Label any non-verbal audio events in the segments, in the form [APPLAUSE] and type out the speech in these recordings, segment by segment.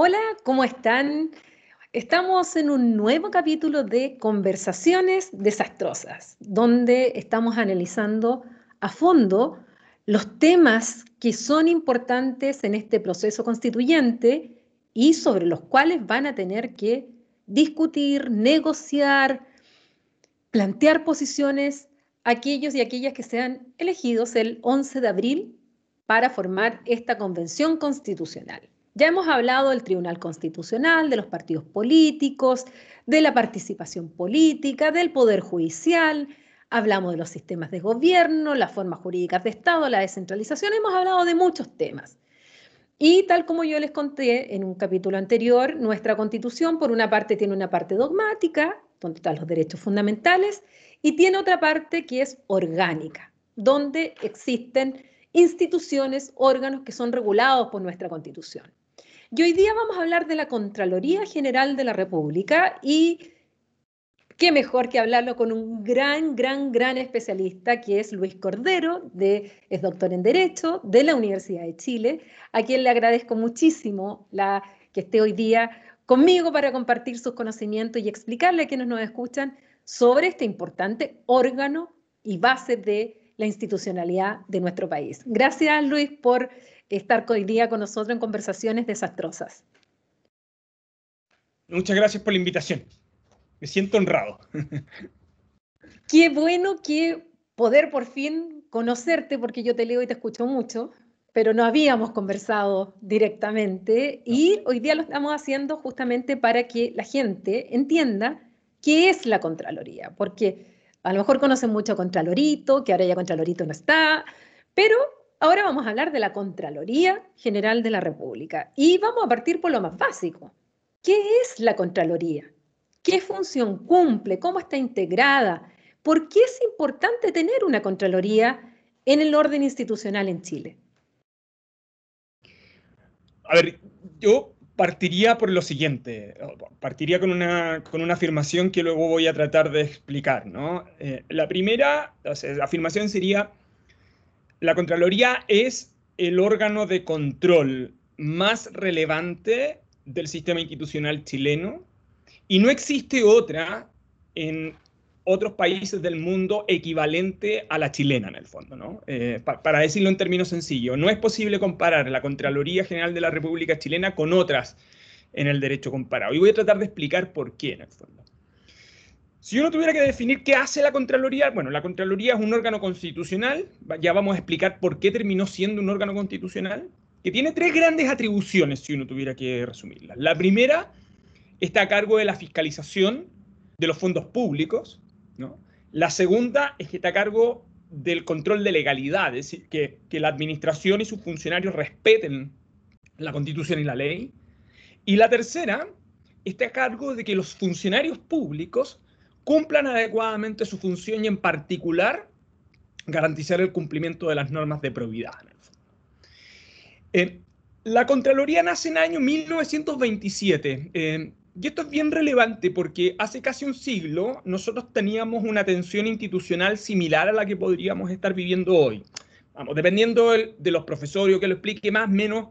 Hola, ¿cómo están? Estamos en un nuevo capítulo de Conversaciones Desastrosas, donde estamos analizando a fondo los temas que son importantes en este proceso constituyente y sobre los cuales van a tener que discutir, negociar, plantear posiciones aquellos y aquellas que sean elegidos el 11 de abril para formar esta convención constitucional. Ya hemos hablado del Tribunal Constitucional, de los partidos políticos, de la participación política, del Poder Judicial, hablamos de los sistemas de gobierno, las formas jurídicas de Estado, la descentralización, hemos hablado de muchos temas. Y tal como yo les conté en un capítulo anterior, nuestra constitución por una parte tiene una parte dogmática, donde están los derechos fundamentales, y tiene otra parte que es orgánica, donde existen instituciones, órganos que son regulados por nuestra constitución. Y hoy día vamos a hablar de la Contraloría General de la República y qué mejor que hablarlo con un gran, gran, gran especialista que es Luis Cordero, de, es doctor en Derecho de la Universidad de Chile, a quien le agradezco muchísimo la, que esté hoy día conmigo para compartir sus conocimientos y explicarle a quienes nos escuchan sobre este importante órgano y base de la institucionalidad de nuestro país. Gracias, Luis, por estar hoy día con nosotros en conversaciones desastrosas. Muchas gracias por la invitación. Me siento honrado. [LAUGHS] Qué bueno que poder por fin conocerte, porque yo te leo y te escucho mucho, pero no habíamos conversado directamente y hoy día lo estamos haciendo justamente para que la gente entienda qué es la Contraloría, porque a lo mejor conocen mucho a Contralorito, que ahora ya Contralorito no está, pero Ahora vamos a hablar de la Contraloría General de la República y vamos a partir por lo más básico. ¿Qué es la Contraloría? ¿Qué función cumple? ¿Cómo está integrada? ¿Por qué es importante tener una Contraloría en el orden institucional en Chile? A ver, yo partiría por lo siguiente, partiría con una, con una afirmación que luego voy a tratar de explicar. ¿no? Eh, la primera la afirmación sería la Contraloría es el órgano de control más relevante del sistema institucional chileno y no existe otra en otros países del mundo equivalente a la chilena en el fondo, ¿no? Eh, para decirlo en términos sencillos, no es posible comparar la Contraloría General de la República Chilena con otras en el derecho comparado. Y voy a tratar de explicar por qué en el fondo. Si uno tuviera que definir qué hace la Contraloría, bueno, la Contraloría es un órgano constitucional, ya vamos a explicar por qué terminó siendo un órgano constitucional, que tiene tres grandes atribuciones, si uno tuviera que resumirlas. La primera está a cargo de la fiscalización de los fondos públicos, ¿no? La segunda es que está a cargo del control de legalidad, es decir, que, que la administración y sus funcionarios respeten la constitución y la ley. Y la tercera está a cargo de que los funcionarios públicos cumplan adecuadamente su función y en particular garantizar el cumplimiento de las normas de probidad. Eh, la Contraloría nace en el año 1927 eh, y esto es bien relevante porque hace casi un siglo nosotros teníamos una atención institucional similar a la que podríamos estar viviendo hoy. Vamos, dependiendo de los profesores que lo explique más, menos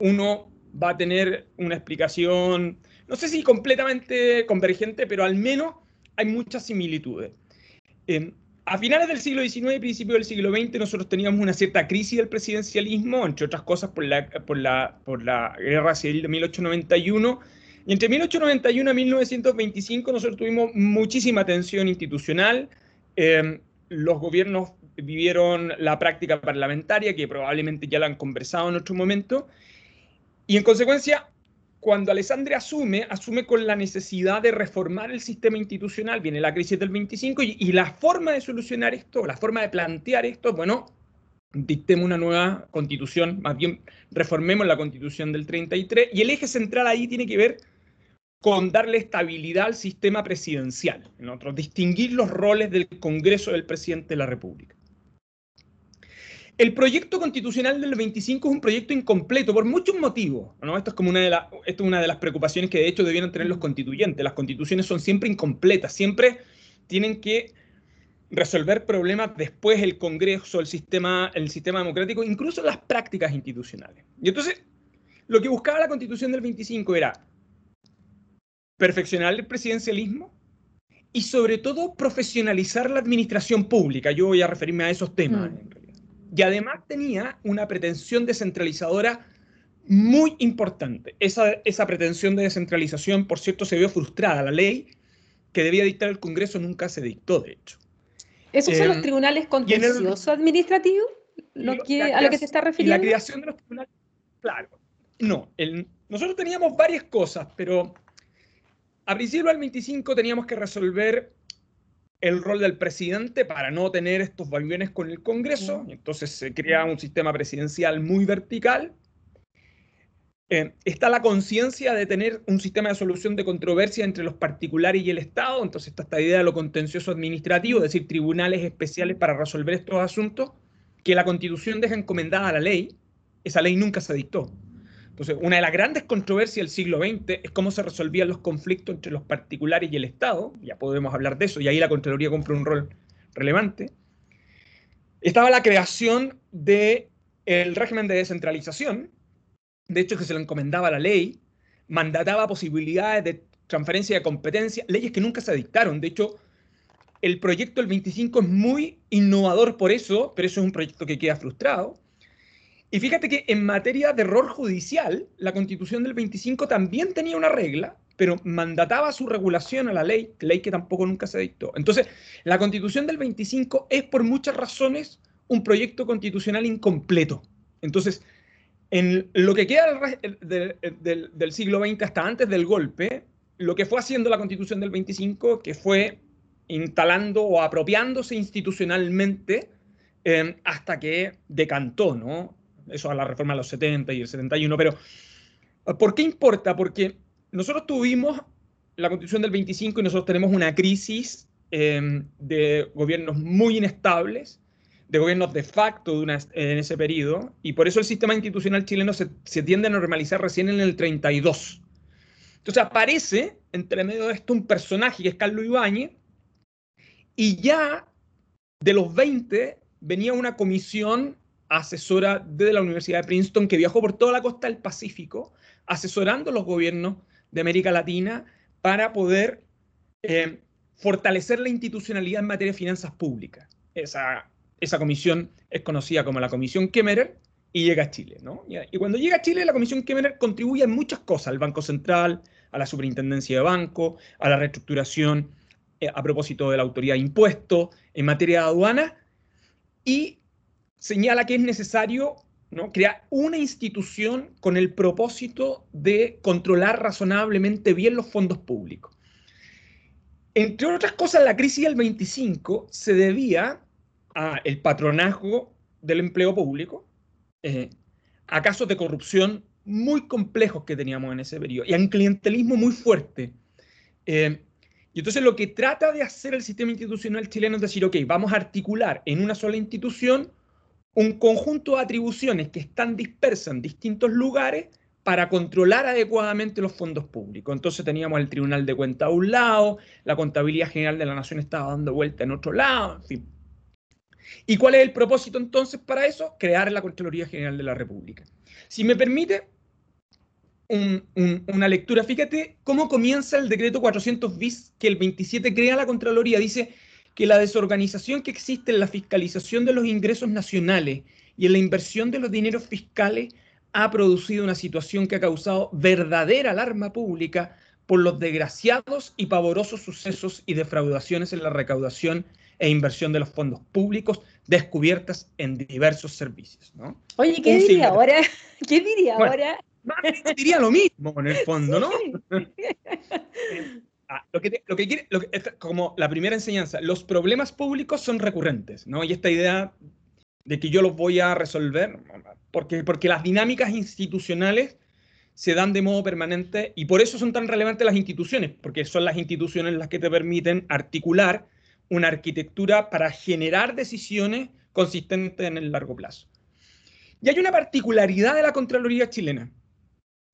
uno va a tener una explicación, no sé si completamente convergente, pero al menos hay muchas similitudes. a finales del siglo XIX y principios del siglo XX nosotros teníamos una cierta crisis del presidencialismo, entre otras cosas por la, por la, por la guerra civil de 1891. Y entre 1891 y 1925 nosotros tuvimos muchísima tensión institucional. Em, los gobiernos vivieron la práctica parlamentaria, que probablemente ya la han conversado en otro momento. Y en consecuencia, cuando Alessandria asume, asume con la necesidad de reformar el sistema institucional, viene la crisis del 25 y, la forma de solucionar esto, la forma de plantear esto, bueno, dictemos una nueva constitución, más bien reformemos la constitución del 33 y el eje central ahí tiene que ver con darle estabilidad al sistema presidencial, en otros, distinguir los roles del Congreso del presidente de la República. El proyecto constitucional del 25 es un proyecto incompleto por muchos motivos. ¿no? Esto, es como una de esto es una de las preocupaciones que de hecho debieran tener los constituyentes. Las constituciones son siempre incompletas, siempre tienen que resolver problemas después el Congreso, el sistema, el sistema democrático, incluso las prácticas institucionales. Y entonces, lo que buscaba la constitución del 25 era perfeccionar el presidencialismo y sobre todo profesionalizar la administración pública. Yo voy a referirme a esos temas. Mm. Y además tenía una pretensión descentralizadora muy importante. Esa, esa pretensión de descentralización, por cierto, se vio frustrada. La ley que debía dictar el Congreso nunca se dictó, de hecho. ¿Esos son los em, tribunales contenciosos administrativos lo que, a lo que se está refiriendo? la creación de los tribunales, claro. No, nosotros teníamos varias cosas, pero a principio del 25 teníamos que resolver el rol del presidente para no tener estos vaivenes con el Congreso, y entonces se crea un sistema presidencial muy vertical. Eh, está la conciencia de tener un sistema de solución de controversia entre los particulares y el Estado, entonces está esta idea de lo contencioso administrativo, es decir, tribunales especiales para resolver estos asuntos, que la Constitución deja encomendada a la ley, esa ley nunca se dictó. Entonces, una de las grandes controversias del siglo XX es cómo se resolvían los conflictos entre los particulares y el Estado, ya podemos hablar de eso, y ahí la Contraloría cumple un rol relevante. Estaba la creación del régimen de descentralización, de hecho que se lo encomendaba la ley, mandataba posibilidades de transferencia de competencia, leyes que nunca se dictaron. De hecho, el proyecto del 25 es muy innovador por eso, pero eso es un proyecto que queda frustrado. Y fíjate que en materia de error judicial, la constitución del 25 también tenía una regla, pero mandataba su regulación a la ley, ley que tampoco nunca se dictó. Entonces, la constitución del 25 es por muchas razones un proyecto constitucional incompleto. Entonces, en lo que queda del, del, siglo XX hasta antes del golpe, lo que fue haciendo la constitución del 25, que fue instalando o apropiándose institucionalmente eh, hasta que decantó, ¿no? Eso a la reforma de los 70 y el 71, pero ¿por qué importa? Porque nosotros tuvimos la constitución del 25 y nosotros tenemos una crisis em, de gobiernos muy inestables, de gobiernos de facto en ese periodo, y por eso el sistema institucional chileno se, tiende a normalizar recién en el 32. Entonces aparece entre medio de esto un personaje que es Carlos Ibáñez, y ya de los 20 venía una comisión asesora de la Universidad de Princeton que viajó por toda la costa del Pacífico, asesorando a los gobiernos de América Latina para poder eh, fortalecer la institucionalidad en materia de finanzas públicas. Esa, esa comisión es conocida como la Comisión Kemmerer y llega a Chile. ¿no? Y, cuando llega a Chile, la Comisión Kemmerer contribuye en muchas cosas, al Banco Central, a la Superintendencia de Banco, a la reestructuración eh, a propósito de la autoridad de impuestos, en materia de aduana, y señala que es necesario crear una institución con el propósito de controlar razonablemente bien los fondos públicos. Entre otras cosas, la crisis del 25 se debía al patronazgo del empleo público, eh, a casos de corrupción muy complejos que teníamos en ese periodo y a un clientelismo muy fuerte. Eh, y entonces lo que trata de hacer el sistema institucional chileno es decir, ok, vamos a articular en una sola institución un conjunto de atribuciones que están dispersas en distintos lugares para controlar adecuadamente los fondos públicos. Entonces teníamos el Tribunal de Cuentas a un lado, la Contabilidad General de la Nación estaba dando vuelta en otro lado, en fin. ¿Y cuál es el propósito entonces para eso? Crear la Contraloría General de la República. Si me permite una lectura, fíjate cómo comienza el decreto 400 bis que el 27 crea la Contraloría. Dice, que la desorganización que existe en la fiscalización de los ingresos nacionales y en la inversión de los dineros fiscales ha producido una situación que ha causado verdadera alarma pública por los desgraciados y pavorosos sucesos y defraudaciones en la recaudación e inversión de los fondos públicos descubiertas en diversos servicios. ¿no? Oye, ¿qué diría ahora? [LAUGHS] ¿Qué diría ahora? Diría lo mismo en el fondo, ¿no? [LAUGHS] [LAUGHS] Ah, lo que, lo que quiere, como la primera enseñanza, los problemas públicos son recurrentes, ¿no? Y esta idea de que yo los voy a resolver, porque, porque las dinámicas institucionales se dan de modo permanente y por eso son tan relevantes las instituciones, porque son las instituciones las que te permiten articular una arquitectura para generar decisiones consistentes en el largo plazo. Y hay una particularidad de la Contraloría chilena.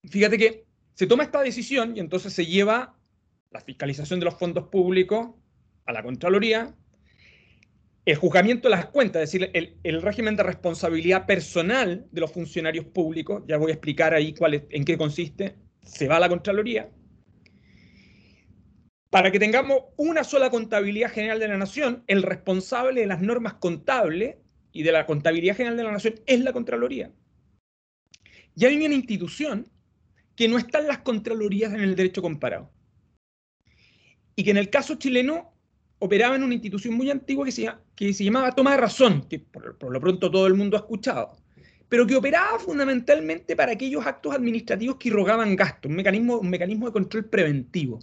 Fíjate que se toma esta decisión y entonces se lleva la fiscalización de los fondos públicos a la Contraloría el juzgamiento de las cuentas, es decir, el, régimen de responsabilidad personal de los funcionarios públicos, ya voy a explicar ahí cuál en qué consiste, se va a la Contraloría. Para que tengamos una sola contabilidad general de la nación, el responsable de las normas contables y de la contabilidad general de la nación es la Contraloría. Y hay una institución que no está en las Contralorías en el derecho comparado. Y que en el caso chileno operaba en una institución muy antigua que se, llamaba Toma de Razón, que por, lo pronto todo el mundo ha escuchado, pero que operaba fundamentalmente para aquellos actos administrativos que irrogaban gastos, un mecanismo, un mecanismo de control preventivo.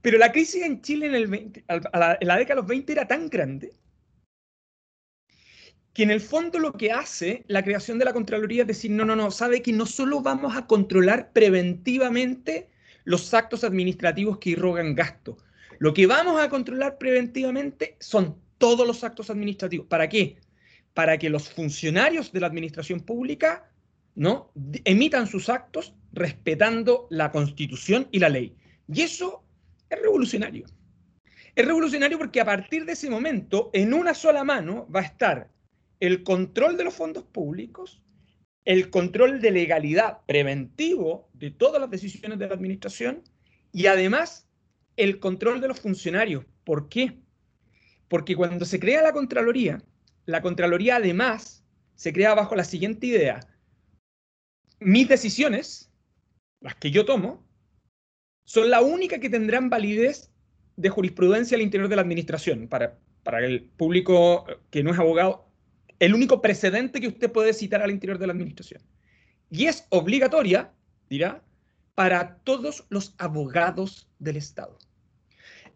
Pero la crisis en Chile en, la, en la década de los 20 era tan grande que en el fondo lo que hace la creación de la Contraloría es decir, no, no, no, sabe que no solo vamos a controlar preventivamente los actos administrativos que irrogan gastos, lo que vamos a controlar preventivamente son todos los actos administrativos. ¿Para qué? Para que los funcionarios de la administración pública ¿no? emitan sus actos respetando la constitución y la ley. Y eso es revolucionario. Es revolucionario porque a partir de ese momento, en una sola mano, va a estar el control de los fondos públicos, el control de legalidad preventivo de todas las decisiones de la administración y además el control de los funcionarios. ¿Por qué? Porque cuando se crea la Contraloría, la Contraloría además se crea bajo la siguiente idea. Mis decisiones, las que yo tomo, son la única que tendrán validez de jurisprudencia al interior de la administración. Para, para el público que no es abogado, el único precedente que usted puede citar al interior de la administración. Y es obligatoria, dirá, para todos los abogados del Estado.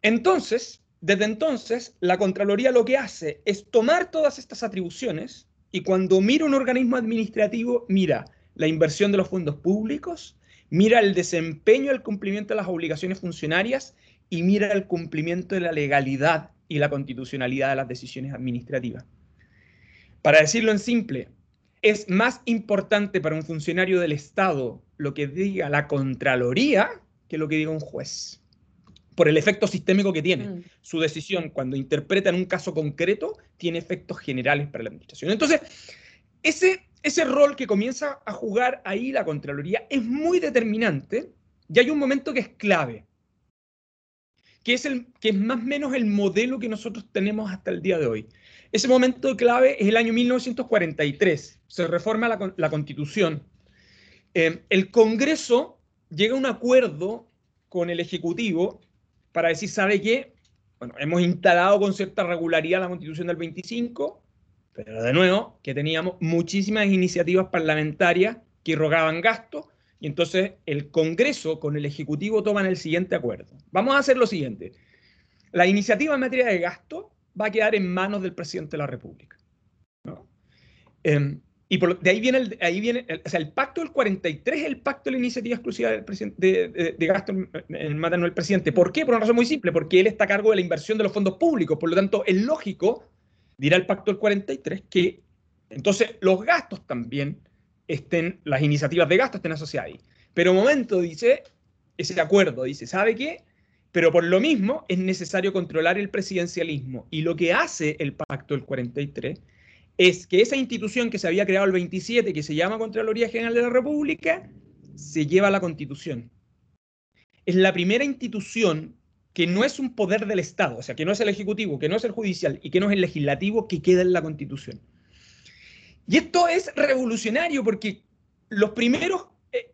Entonces, desde entonces, la Contraloría lo que hace es tomar todas estas atribuciones y cuando mira un organismo administrativo, mira la inversión de los fondos públicos, mira el desempeño el cumplimiento de las obligaciones funcionarias y mira el cumplimiento de la legalidad y la constitucionalidad de las decisiones administrativas. Para decirlo en simple, es más importante para un funcionario del Estado lo que diga la Contraloría que lo que diga un juez por el efecto sistémico que tiene. Mm. Su decisión, cuando interpreta en un caso concreto, tiene efectos generales para la administración. Entonces, ese, ese rol que comienza a jugar ahí la Contraloría es muy determinante y hay un momento que es clave, que es, el, que es más o menos el modelo que nosotros tenemos hasta el día de hoy. Ese momento clave es el año 1943, se reforma la, Constitución. Eh, el Congreso llega a un acuerdo con el Ejecutivo para decir, ¿sabe qué? Bueno, hemos instalado con cierta regularidad la constitución del 25, pero de nuevo, que teníamos muchísimas iniciativas parlamentarias que rogaban gastos, y entonces el Congreso con el Ejecutivo toman el siguiente acuerdo. Vamos a hacer lo siguiente. La iniciativa en materia de gasto va a quedar en manos del presidente de la República. ¿no? Em, y de ahí viene, el, ahí viene o sea, el pacto del 43 es el pacto de la iniciativa exclusiva del presidente, de, gasto en, en del presidente. ¿Por qué? Por una razón muy simple, porque él está a cargo de la inversión de los fondos públicos. Por lo tanto, es lógico, dirá el pacto del 43, que entonces los gastos también estén, las iniciativas de gasto estén asociadas ahí. Pero momento, dice, ese acuerdo, dice, ¿sabe qué? Pero por lo mismo es necesario controlar el presidencialismo. Y lo que hace el pacto del 43 es que esa institución que se había creado el 27, que se llama Contraloría General de la República, se lleva a la Constitución. Es la primera institución que no es un poder del Estado, o sea, que no es el Ejecutivo, que no es el Judicial y que no es el Legislativo, que queda en la Constitución. Y esto es revolucionario porque los primeros, eh,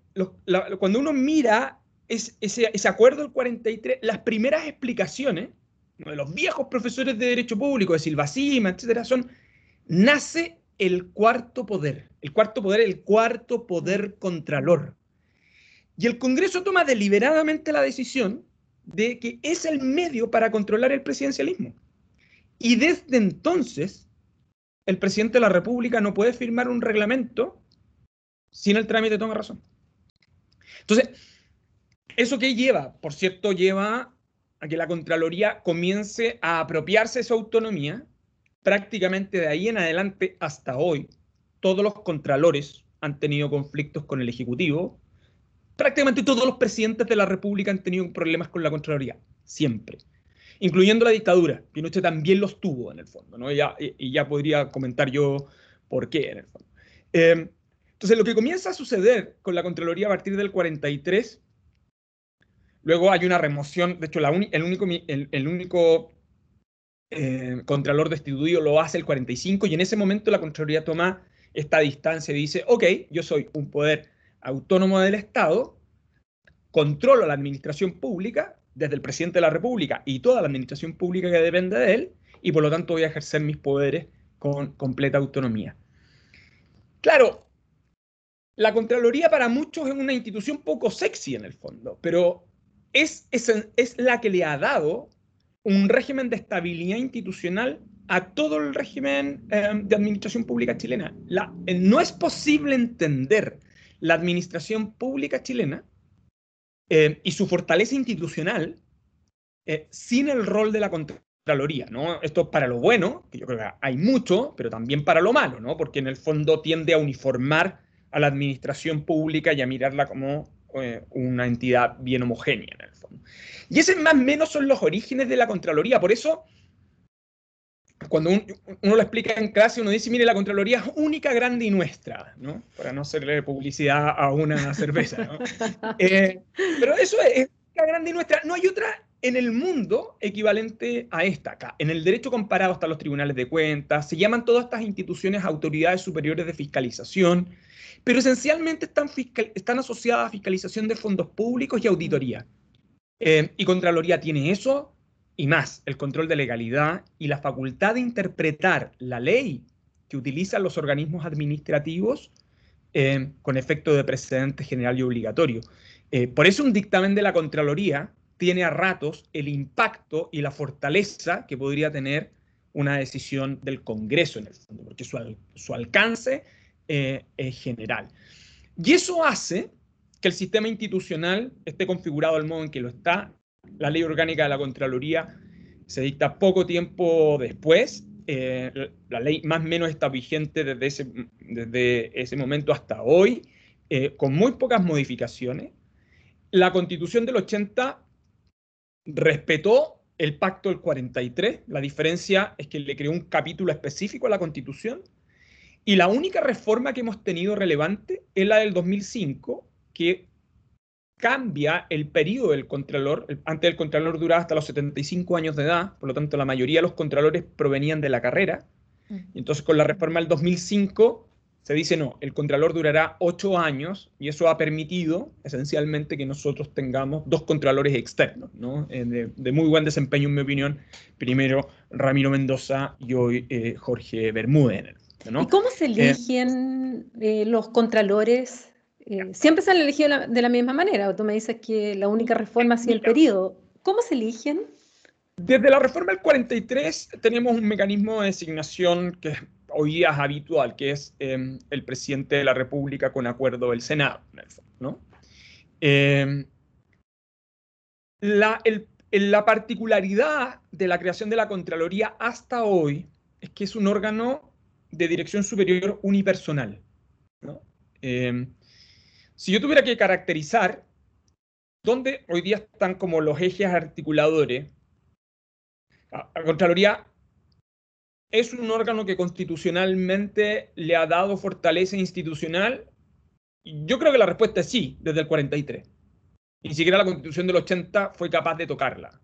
cuando uno mira ese, acuerdo del 43, las primeras explicaciones de los viejos profesores de Derecho Público, de Silva Sima, etcétera, son nace el cuarto poder. El cuarto poder, el cuarto poder contralor. Y el Congreso toma deliberadamente la decisión de que es el medio para controlar el presidencialismo. Y desde entonces, el presidente de la República no puede firmar un reglamento sin el trámite de toma razón. Entonces, ¿eso qué lleva? Por cierto, lleva a que la Contraloría comience a apropiarse de su autonomía prácticamente de ahí en adelante hasta hoy, todos los contralores han tenido conflictos con el Ejecutivo. Prácticamente todos los presidentes de la República han tenido problemas con la Contraloría, siempre. incluyendo la dictadura. Pinochet también los tuvo en el fondo, ¿no? y ya podría comentar yo por qué en el fondo. Eh, entonces, lo que comienza a suceder con la Contraloría a partir del 43, luego hay una remoción, de hecho, el único, el, único eh, Contralor destituido lo hace el 45 y en ese momento la Contraloría toma esta distancia y dice, ok, yo soy un poder autónomo del Estado, controlo la administración pública desde el presidente de la República y toda la administración pública que depende de él, y por lo tanto voy a ejercer mis poderes con completa autonomía. Claro, la Contraloría para muchos es una institución poco sexy en el fondo, pero es, es, la que le ha dado un régimen de estabilidad institucional a todo el régimen em, de administración pública chilena. Eh, no es posible entender la administración pública chilena em, y su fortaleza institucional eh, sin el rol de la Contraloría, ¿no? Esto es para lo bueno, que yo creo que hay mucho, pero también para lo malo, ¿no? Porque en el fondo tiende a uniformar a la administración pública y a mirarla como eh, una entidad bien homogénea en el fondo. Y ese más o menos son los orígenes de la Contraloría. Por eso, cuando uno lo explica en clase, uno dice, mire, la Contraloría es única, grande y nuestra, ¿no? Para no hacerle publicidad a una [LAUGHS] cerveza, ¿no? Eh, pero eso es, única, grande y nuestra. No hay otra en el mundo equivalente a esta acá. En el derecho comparado están los tribunales de cuentas, se llaman todas estas instituciones autoridades superiores de fiscalización, pero esencialmente están, asociadas a fiscalización de fondos públicos y auditoría. Eh, y Contraloría tiene eso y más, el control de legalidad y la facultad de interpretar la ley que utilizan los organismos administrativos eh, con efecto de precedente general y obligatorio. Eh, por eso un dictamen de la Contraloría tiene a ratos el impacto y la fortaleza que podría tener una decisión del Congreso en el fondo, porque su, su alcance eh, general. Y eso hace que el sistema institucional esté configurado al modo en que lo está. La ley orgánica de la Contraloría se dicta poco tiempo después. Eh, la ley más o menos está vigente desde ese, desde ese momento hasta hoy, eh, con muy pocas modificaciones. La constitución del 80 respetó el pacto del 43. La diferencia es que le creó un capítulo específico a la constitución y la única reforma que hemos tenido relevante es la del 2005, que cambia el periodo del contralor. Antes el contralor duraba hasta los 75 años de edad, por lo tanto la mayoría de los contralores provenían de la carrera. Mm. entonces con la reforma del 2005 se dice no, el contralor durará 8 años y eso ha permitido esencialmente que nosotros tengamos dos contralores externos, ¿no? Eh, de, muy buen desempeño en mi opinión. Primero Ramiro Mendoza y hoy eh, Jorge Bermúdez. ¿Y cómo se eh, eligen eh, los contralores? Eh, siempre se han elegido de la misma manera. Tú me dices que la única reforma ha sido el periodo. ¿Cómo se eligen? Desde la reforma del 43 tenemos un mecanismo de designación que hoy día es habitual, que es em, el presidente de la República con acuerdo del Senado. ¿no? Em, la, la particularidad de la creación de la Contraloría hasta hoy es que es un órgano de dirección superior unipersonal. Em, si yo tuviera que caracterizar dónde hoy día están como los ejes articuladores, la Contraloría es un órgano que constitucionalmente le ha dado fortaleza institucional. Yo creo que la respuesta es sí, desde el 43. Ni siquiera la constitución del 80 fue capaz de tocarla.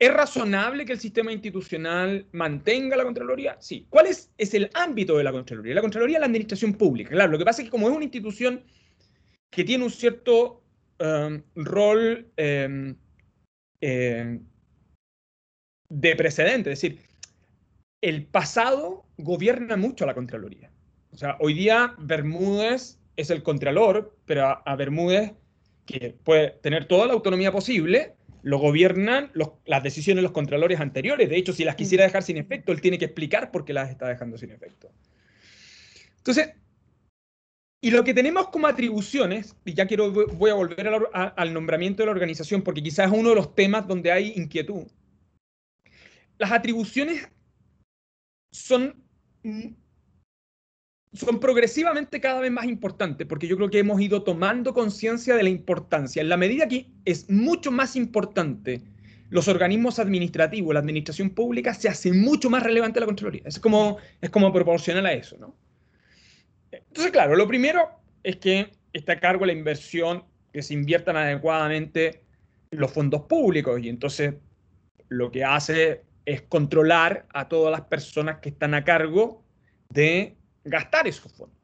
¿Es razonable que el sistema institucional mantenga la Contraloría? Sí. ¿Cuál es, el ámbito de la Contraloría? La Contraloría es la administración pública. Claro, lo que pasa es que como es una institución que tiene un cierto um, rol em, em, de precedente, es decir, el pasado gobierna mucho a la Contraloría. O sea, hoy día Bermúdez es el Contralor, pero a, a Bermúdez, que puede tener toda la autonomía posible, lo gobiernan las decisiones de los contralores anteriores. De hecho, si las quisiera dejar sin efecto, él tiene que explicar por qué las está dejando sin efecto. Entonces, y lo que tenemos como atribuciones, y ya quiero, voy a volver al nombramiento de la organización, porque quizás es uno de los temas donde hay inquietud. Las atribuciones son son progresivamente cada vez más importantes, porque yo creo que hemos ido tomando conciencia de la importancia. En la medida que es mucho más importante los organismos administrativos, la administración pública, se hace mucho más relevante la Contraloría. Es como, es como proporcional a eso, ¿no? Entonces, claro, lo primero es que está a cargo la inversión, que se inviertan adecuadamente los fondos públicos y entonces lo que hace es controlar a todas las personas que están a cargo de gastar esos fondos.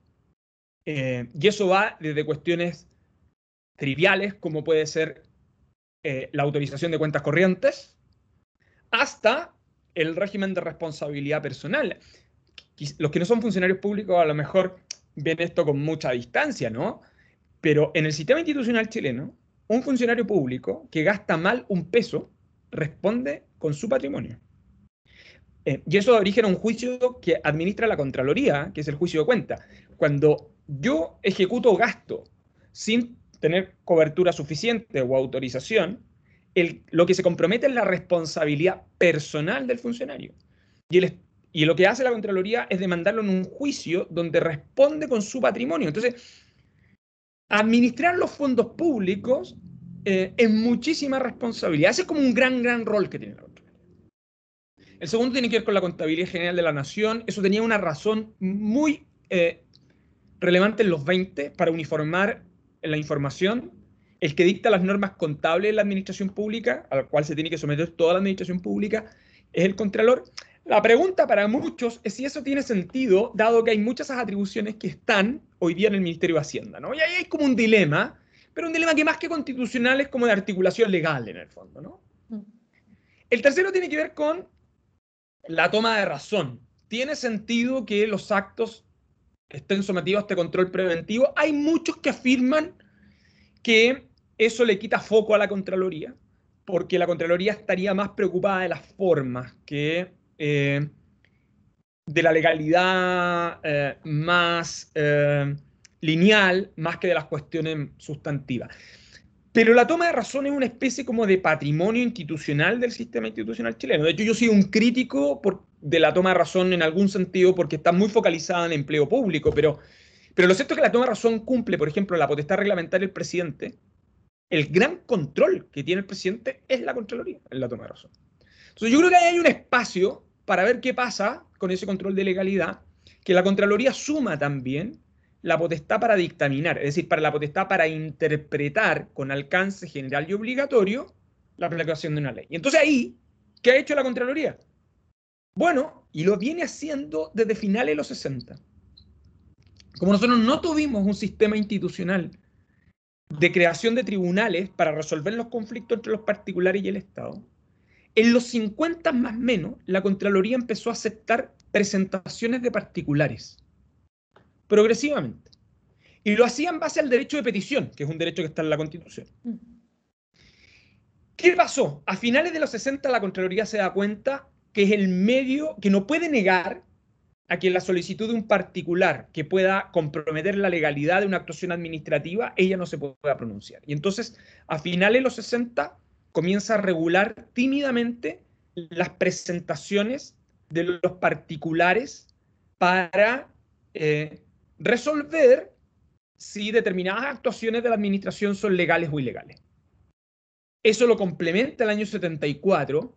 Eh, y eso va desde cuestiones triviales, como puede ser eh, la autorización de cuentas corrientes, hasta el régimen de responsabilidad personal. Los que no son funcionarios públicos a lo mejor ven esto con mucha distancia, ¿no? Pero en el sistema institucional chileno, un funcionario público que gasta mal un peso responde con su patrimonio. Eh, y eso da origen a un juicio que administra la Contraloría, que es el juicio de cuenta. Cuando yo ejecuto gasto sin tener cobertura suficiente o autorización, lo que se compromete es la responsabilidad personal del funcionario. Y, lo que hace la Contraloría es demandarlo en un juicio donde responde con su patrimonio. Entonces, administrar los fondos públicos eh, es muchísima responsabilidad. Ese es como un gran, gran rol que tiene la. El segundo tiene que ver con la contabilidad general de la nación. Eso tenía una razón muy eh, relevante en los 20 para uniformar la información. El que dicta las normas contables de la administración pública, al cual se tiene que someter toda la administración pública, es el Contralor. La pregunta para muchos es si eso tiene sentido, dado que hay muchas atribuciones que están hoy día en el Ministerio de Hacienda. ¿no? Y ahí hay como un dilema, pero un dilema que más que constitucional es como de articulación legal en el fondo. ¿no? Mm. El tercero tiene que ver con la toma de razón. ¿Tiene sentido que los actos estén sometidos a este control preventivo? Hay muchos que afirman que eso le quita foco a la Contraloría, porque la Contraloría estaría más preocupada de las formas que eh, de la legalidad eh, más eh, lineal, más que de las cuestiones sustantivas. Pero la toma de razón es una especie como de patrimonio institucional del sistema institucional chileno. De hecho, yo soy un crítico de la toma de razón en algún sentido porque está muy focalizada en empleo público, pero, pero lo cierto es que la toma de razón cumple, por ejemplo, la potestad reglamentaria del presidente. El gran control que tiene el presidente es la Contraloría en la toma de razón. Entonces, yo creo que ahí hay un espacio para ver qué pasa con ese control de legalidad, que la Contraloría suma también la potestad para dictaminar, es decir, para la potestad para interpretar con alcance general y obligatorio la aplicación de una ley. Y entonces ahí, ¿qué ha hecho la Contraloría? Bueno, y lo viene haciendo desde finales de los 60. Como nosotros no tuvimos un sistema institucional de creación de tribunales para resolver los conflictos entre los particulares y el Estado, en los 50 más menos, la Contraloría empezó a aceptar presentaciones de particulares progresivamente. Y lo hacía en base al derecho de petición, que es un derecho que está en la Constitución. Mm. ¿Qué pasó? A finales de los 60 la Contraloría se da cuenta que es el medio que no puede negar a que la solicitud de un particular que pueda comprometer la legalidad de una actuación administrativa, ella no se pueda pronunciar. Y entonces, a finales de los 60, comienza a regular tímidamente las presentaciones de los particulares para eh, resolver si determinadas actuaciones de la administración son legales o ilegales. Eso lo complementa el año 74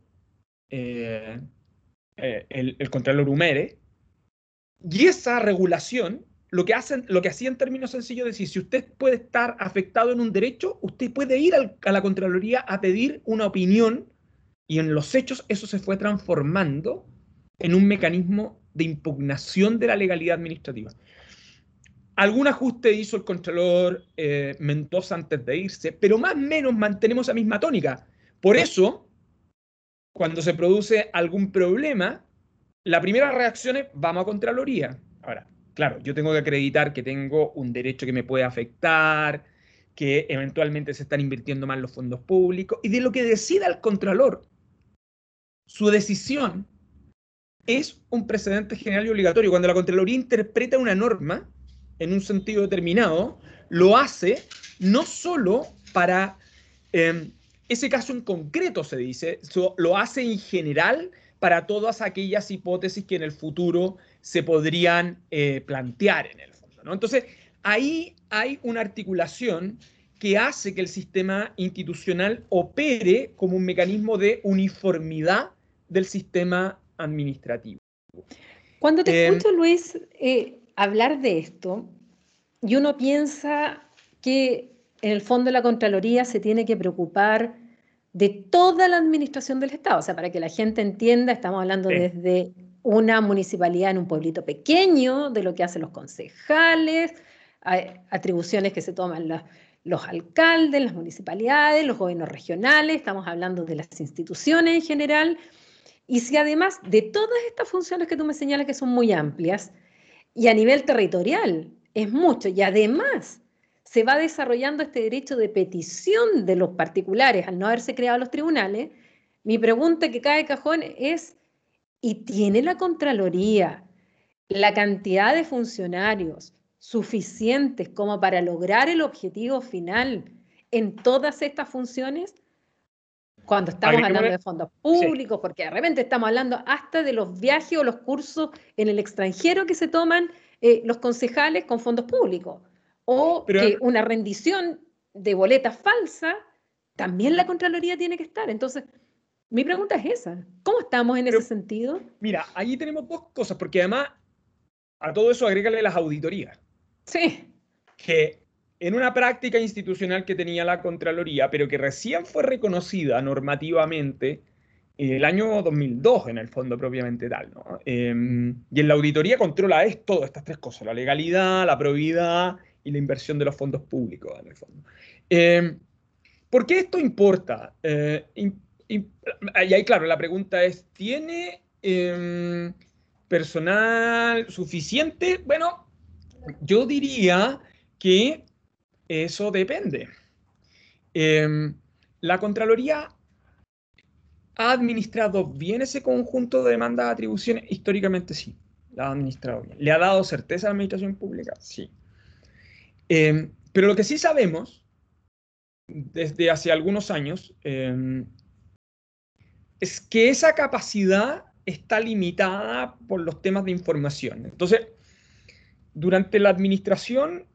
eh, eh, el, el, Contralor Humere, y esa regulación lo que, hacen, lo que hacía en términos sencillos es decir, si usted puede estar afectado en un derecho, usted puede ir a la Contraloría a pedir una opinión y en los hechos eso se fue transformando en un mecanismo de impugnación de la legalidad administrativa. Algún ajuste hizo el Contralor eh, Mendoza antes de irse, pero más o menos mantenemos la misma tónica. Por eso, cuando se produce algún problema, la primera reacción es vamos a Contraloría. Ahora, claro, yo tengo que acreditar que tengo un derecho que me puede afectar, que eventualmente se están invirtiendo mal los fondos públicos, y de lo que decida el Contralor, su decisión es un precedente general y obligatorio. Cuando la Contraloría interpreta una norma, en un sentido determinado, lo hace no solo para em, ese caso en concreto, se dice, lo hace en general para todas aquellas hipótesis que en el futuro se podrían eh, plantear en el fondo. ¿no? Entonces, ahí hay una articulación que hace que el sistema institucional opere como un mecanismo de uniformidad del sistema administrativo. Cuando te em, escucho, Luis, eh, hablar de esto, y uno piensa que en el fondo la Contraloría se tiene que preocupar de toda la administración del Estado. O sea, para que la gente entienda, estamos hablando desde una municipalidad en un pueblito pequeño, de lo que hacen los concejales, atribuciones que se toman los alcaldes, las municipalidades, los gobiernos regionales, estamos hablando de las instituciones en general. Y si además de todas estas funciones que tú me señalas que son muy amplias, y a nivel territorial es mucho, y además se va desarrollando este derecho de petición de los particulares al no haberse creado los tribunales, mi pregunta que cae cajón es, ¿y tiene la Contraloría la cantidad de funcionarios suficientes como para lograr el objetivo final en todas estas funciones? Cuando estamos hablando de fondos públicos, porque de repente estamos hablando hasta de los viajes o los cursos en el extranjero que se toman eh, los concejales con fondos públicos o que una rendición de boletas falsa, también la Contraloría tiene que estar. Entonces, mi pregunta es esa. ¿Cómo estamos en ese sentido? Mira, ahí tenemos dos cosas, porque además a todo eso agrégale las auditorías. Sí. Que en una práctica institucional que tenía la Contraloría, pero que recién fue reconocida normativamente el año 2002, en el fondo propiamente tal. ¿no? Em, y en la auditoría controla esto, estas tres cosas, la legalidad, la probidad y la inversión de los fondos públicos, en el fondo. Em, ¿Por qué esto importa? Eh, y ahí, claro, la pregunta es, ¿tiene em, personal suficiente? Bueno, yo diría que eso depende. Em, la Contraloría ha administrado bien ese conjunto de demandas de atribuciones. Históricamente sí, la ha administrado bien. ¿Le ha dado certeza a la administración pública? Sí. Em, pero lo que sí sabemos desde hace algunos años em, es que esa capacidad está limitada por los temas de información. Entonces, durante la administración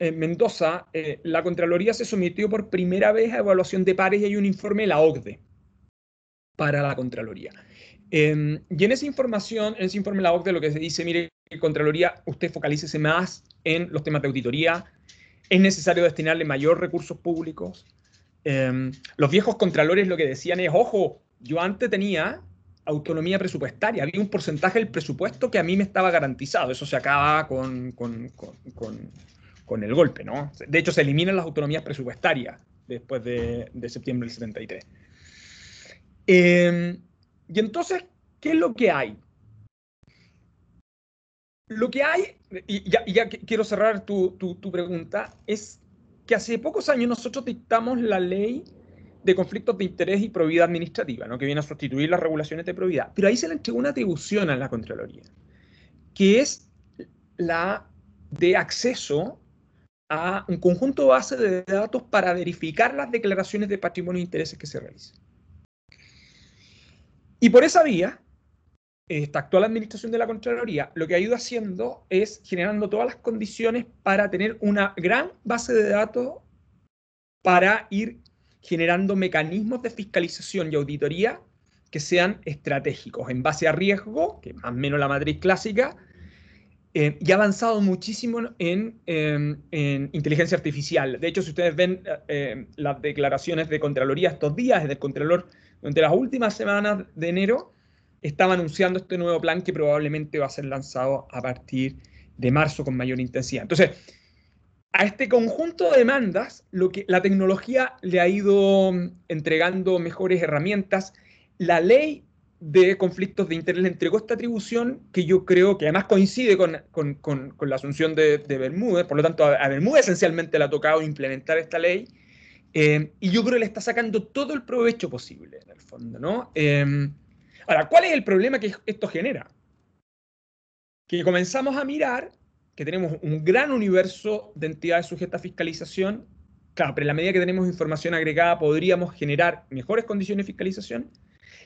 en Mendoza, eh, la Contraloría se sometió por primera vez a evaluación de pares y hay un informe de la OCDE para la Contraloría. Em, y en esa información, en ese informe de la OCDE, lo que se dice, mire, Contraloría, usted focalícese más en los temas de auditoría, es necesario destinarle mayor recursos públicos. Em, los viejos contralores lo que decían es, ojo, yo antes tenía autonomía presupuestaria, había un porcentaje del presupuesto que a mí me estaba garantizado, eso se acaba con, el golpe, ¿no? De hecho, se eliminan las autonomías presupuestarias después de, de septiembre del 73. Em, y entonces, ¿qué es lo que hay? Lo que hay, y ya, quiero cerrar tu, pregunta, es que hace pocos años nosotros dictamos la ley de conflictos de interés y probidad administrativa, ¿no? que viene a sustituir las regulaciones de probidad. Pero ahí se le entregó una atribución a la Contraloría, que es la de acceso a un conjunto de bases de datos para verificar las declaraciones de patrimonio e intereses que se realicen. Y por esa vía, esta actual administración de la Contraloría lo que ha ido haciendo es generando todas las condiciones para tener una gran base de datos para ir generando mecanismos de fiscalización y auditoría que sean estratégicos en base a riesgo, que más o menos la matriz clásica, eh, y ha avanzado muchísimo en, inteligencia artificial. De hecho, si ustedes ven eh, las declaraciones de Contraloría estos días, del Contralor durante las últimas semanas de enero, estaba anunciando este nuevo plan que probablemente va a ser lanzado a partir de marzo con mayor intensidad. Entonces, a este conjunto de demandas, lo que la tecnología le ha ido entregando mejores herramientas. La ley de conflictos de interés le entregó esta atribución que yo creo que además coincide con, la asunción de, Bermúdez, por lo tanto a, Bermúdez esencialmente le ha tocado implementar esta ley eh, y yo creo que le está sacando todo el provecho posible en el fondo, ¿no? Eh, Ahora, ¿cuál es el problema que esto genera? Que comenzamos a mirar que tenemos un gran universo de entidades sujetas a fiscalización. Claro, pero en la medida que tenemos información agregada podríamos generar mejores condiciones de fiscalización.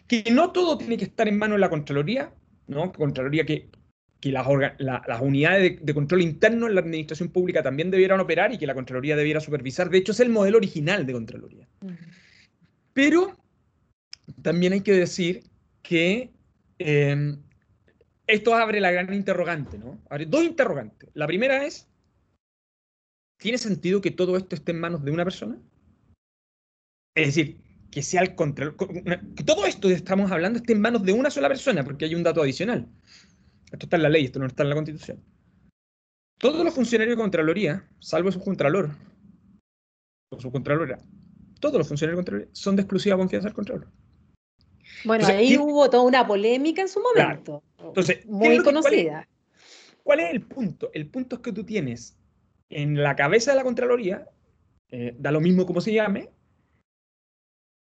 Que no todo tiene que estar en manos de la Contraloría, ¿no? Contraloría que, que las, unidades de, control interno en la administración pública también debieran operar y que la Contraloría debiera supervisar. De hecho, es el modelo original de Contraloría. Pero también hay que decir que em, esto abre la gran interrogante, ¿no? Abre dos interrogantes. La primera es, ¿tiene sentido que todo esto esté en manos de una persona? Es decir, que sea el control, que todo esto que estamos hablando esté en manos de una sola persona, porque hay un dato adicional. Esto está en la ley, esto no está en la Constitución. Todos los funcionarios de Contraloría, salvo su Contralor, o su Contralora, todos los funcionarios de Contraloría son de exclusiva confianza del Contralor. Bueno, ahí hubo toda una polémica en su momento. Entonces, muy conocida. Cuál es, el punto? El punto es que tú tienes en la cabeza de la Contraloría, eh, da lo mismo como se llame,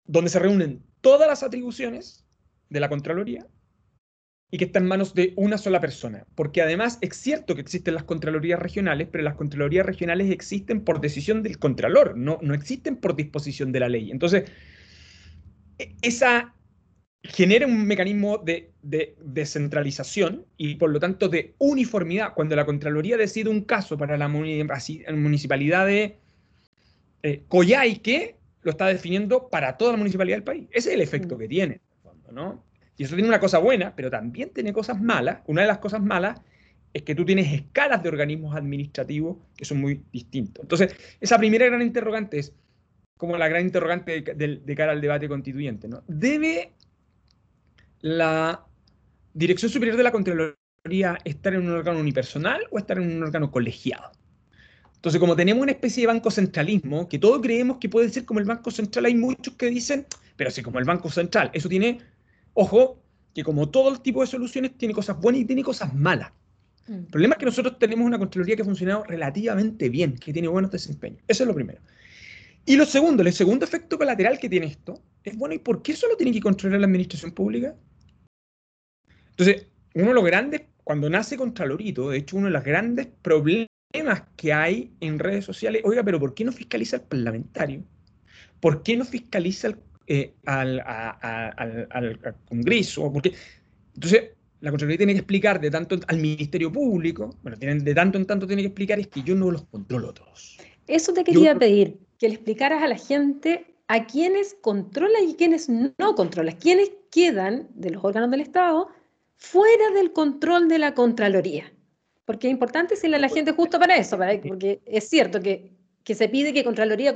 donde se reúnen todas las atribuciones de la Contraloría y que está en manos de una sola persona. Porque además es cierto que existen las Contralorías regionales, pero las Contralorías regionales existen por decisión del Contralor, no, no existen por disposición de la ley. Entonces, e, esa genera un mecanismo de, descentralización y por lo tanto de uniformidad. Cuando la Contraloría decide un caso para la municipalidad de eh, Coyhaique, lo está definiendo para toda la municipalidad del país. Ese es el efecto mm. que tiene, ¿no? Y eso tiene una cosa buena, pero también tiene cosas malas. Una de las cosas malas es que tú tienes escalas de organismos administrativos que son muy distintos. Entonces, esa primera gran interrogante es como la gran interrogante de, cara al debate constituyente. ¿no? ¿Debe la Dirección Superior de la Contraloría estar en un órgano unipersonal o estar en un órgano colegiado? Entonces, como tenemos una especie de banco centralismo, que todos creemos que puede ser como el Banco Central, hay muchos que dicen, pero sí, como el Banco Central, eso tiene, ojo, que como todo el tipo de soluciones, tiene cosas buenas y tiene cosas malas. Mm. El problema es que nosotros tenemos una Contraloría que ha funcionado relativamente bien, que tiene buenos desempeños. Eso es lo primero. Y lo segundo, el segundo efecto colateral que tiene esto es, bueno, ¿y por qué solo tiene que controlar la administración pública? Entonces, uno de los grandes, cuando nace Contralorito, de hecho, uno de los grandes problemas temas que hay en redes sociales, oiga, pero ¿por qué no fiscaliza al parlamentario? ¿Por qué no fiscaliza eh, al, Congreso? Porque, entonces, la Contraloría tiene que explicar de tanto al Ministerio Público, bueno, tienen, de tanto en tanto tiene que explicar es que yo no los controlo todos. Eso te quería pedir, que le explicaras a la gente a quiénes controla y quiénes no controla, quiénes quedan de los órganos del Estado fuera del control de la Contraloría. Porque es importante decirle a la gente justo para eso, porque es cierto que, se pide que Contraloría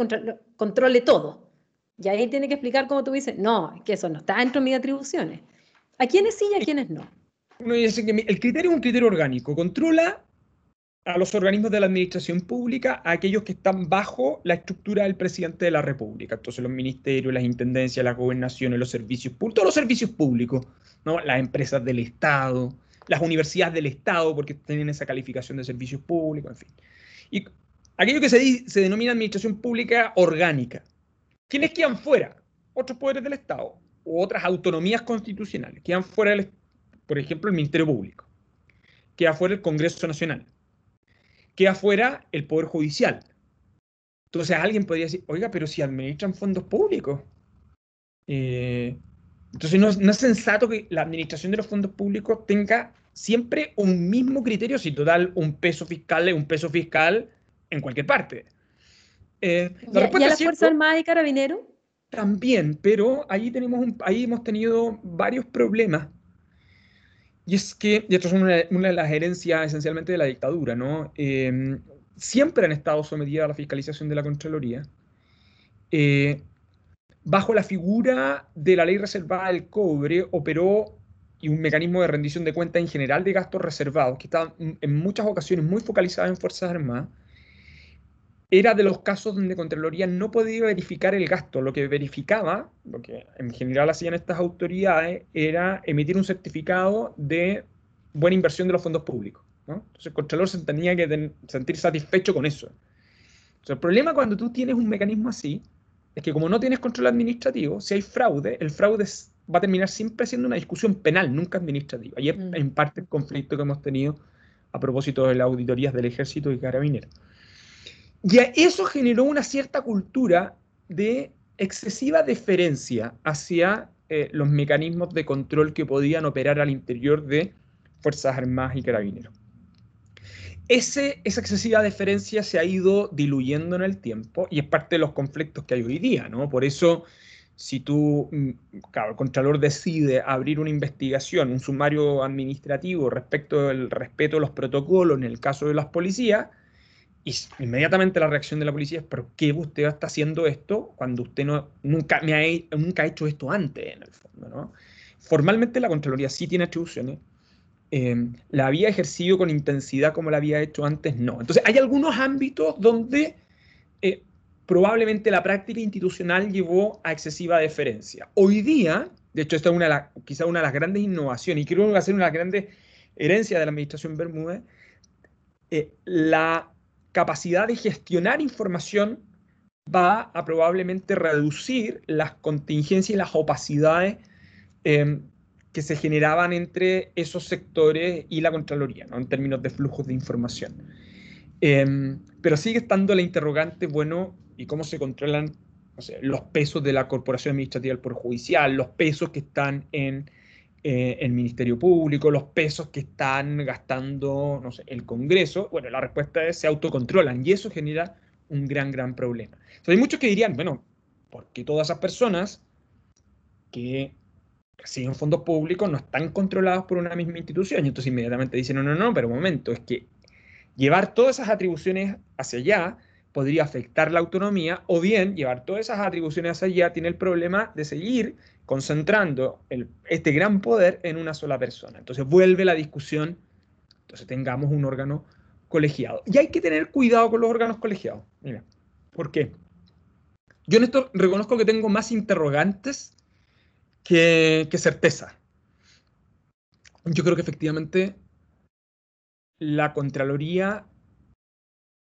controle todo. Y ahí tiene que explicar cómo tú dices, no, que eso no está dentro de mis atribuciones. ¿A quiénes sí y a quiénes no? Uno dice que el criterio es un criterio orgánico, controla a los organismos de la administración pública, a aquellos que están bajo la estructura del presidente de la República. Entonces los ministerios, las intendencias, las gobernaciones, los servicios públicos, todos los servicios públicos, ¿no? las empresas del Estado, las universidades del Estado, porque tienen esa calificación de servicios públicos, en fin. Y aquello que se, se denomina administración pública orgánica. ¿Quiénes quedan fuera? Otros poderes del Estado u otras autonomías constitucionales. Quedan fuera, por ejemplo, el Ministerio Público. Queda fuera el Congreso Nacional. Queda fuera el Poder Judicial. Entonces alguien podría decir, oiga, pero si administran fondos públicos. Eh, entonces no, es sensato que la administración de los fondos públicos tenga siempre un mismo criterio si total un peso fiscal es un peso fiscal en cualquier parte. Eh, la ¿Y, a la Fuerza Armada y Carabinero? También, pero ahí, tenemos ahí hemos tenido varios problemas. Y es que, y esto es una, de las herencias esencialmente de la dictadura, ¿no? Eh, siempre han estado sometidas a la fiscalización de la Contraloría. Eh, bajo la figura de la ley reservada del cobre, operó y un mecanismo de rendición de cuentas en general de gastos reservados, que estaba en muchas ocasiones muy focalizado en Fuerzas Armadas, era de los casos donde Contraloría no podía verificar el gasto. Lo que verificaba, lo que en general hacían estas autoridades, era emitir un certificado de buena inversión de los fondos públicos. Entonces el Contralor se tenía que sentir satisfecho con eso. el problema cuando tú tienes un mecanismo así es que como no tienes control administrativo, si hay fraude, el fraude va a terminar siempre siendo una discusión penal, nunca administrativa. Y es mm. en parte el conflicto que hemos tenido a propósito de las auditorías del ejército y carabineros. Y eso generó una cierta cultura de excesiva deferencia hacia eh, los mecanismos de control que podían operar al interior de Fuerzas Armadas y Carabineros. Ese, esa excesiva deferencia se ha ido diluyendo en el tiempo y es parte de los conflictos que hay hoy día, ¿no? Por eso, si tú, mm, claro, el Contralor decide abrir una investigación, un sumario administrativo respecto del respeto de los protocolos en el caso de las policías, y inmediatamente la reacción de la policía es, ¿pero qué usted está haciendo esto cuando usted no, nunca, me ha, nunca ha hecho esto antes, en el fondo, ¿no? Formalmente la Contraloría sí tiene atribuciones, Em, la había ejercido con intensidad como la había hecho antes, no. Entonces, hay algunos ámbitos donde eh, probablemente la práctica institucional llevó a excesiva deferencia. Hoy día, de hecho, esta es una quizá una de las grandes innovaciones, y creo que va a ser una de las grandes herencias de la administración Bermúdez, eh, la capacidad de gestionar información va a probablemente reducir las contingencias y las opacidades em, que se generaban entre esos sectores y la Contraloría, ¿no? en términos de flujos de información. Em, pero sigue estando la interrogante, bueno, ¿y cómo se controlan los pesos de la Corporación Administrativa del Poder Judicial, los pesos que están en eh, el Ministerio Público, los pesos que están gastando, no sé, el Congreso? Bueno, la respuesta es se autocontrolan y eso genera un gran, gran problema. Hay muchos que dirían, bueno, porque todas esas personas que reciben fondos públicos no están controlados por una misma institución. Y entonces inmediatamente dicen, no, no, no, pero un momento, es que llevar todas esas atribuciones hacia allá podría afectar la autonomía, o bien llevar todas esas atribuciones hacia allá tiene el problema de seguir concentrando este gran poder en una sola persona. Entonces vuelve la discusión, entonces tengamos un órgano colegiado. Y hay que tener cuidado con los órganos colegiados. Mira, ¿por qué? Yo en esto reconozco que tengo más interrogantes que, certeza. Yo creo que efectivamente la Contraloría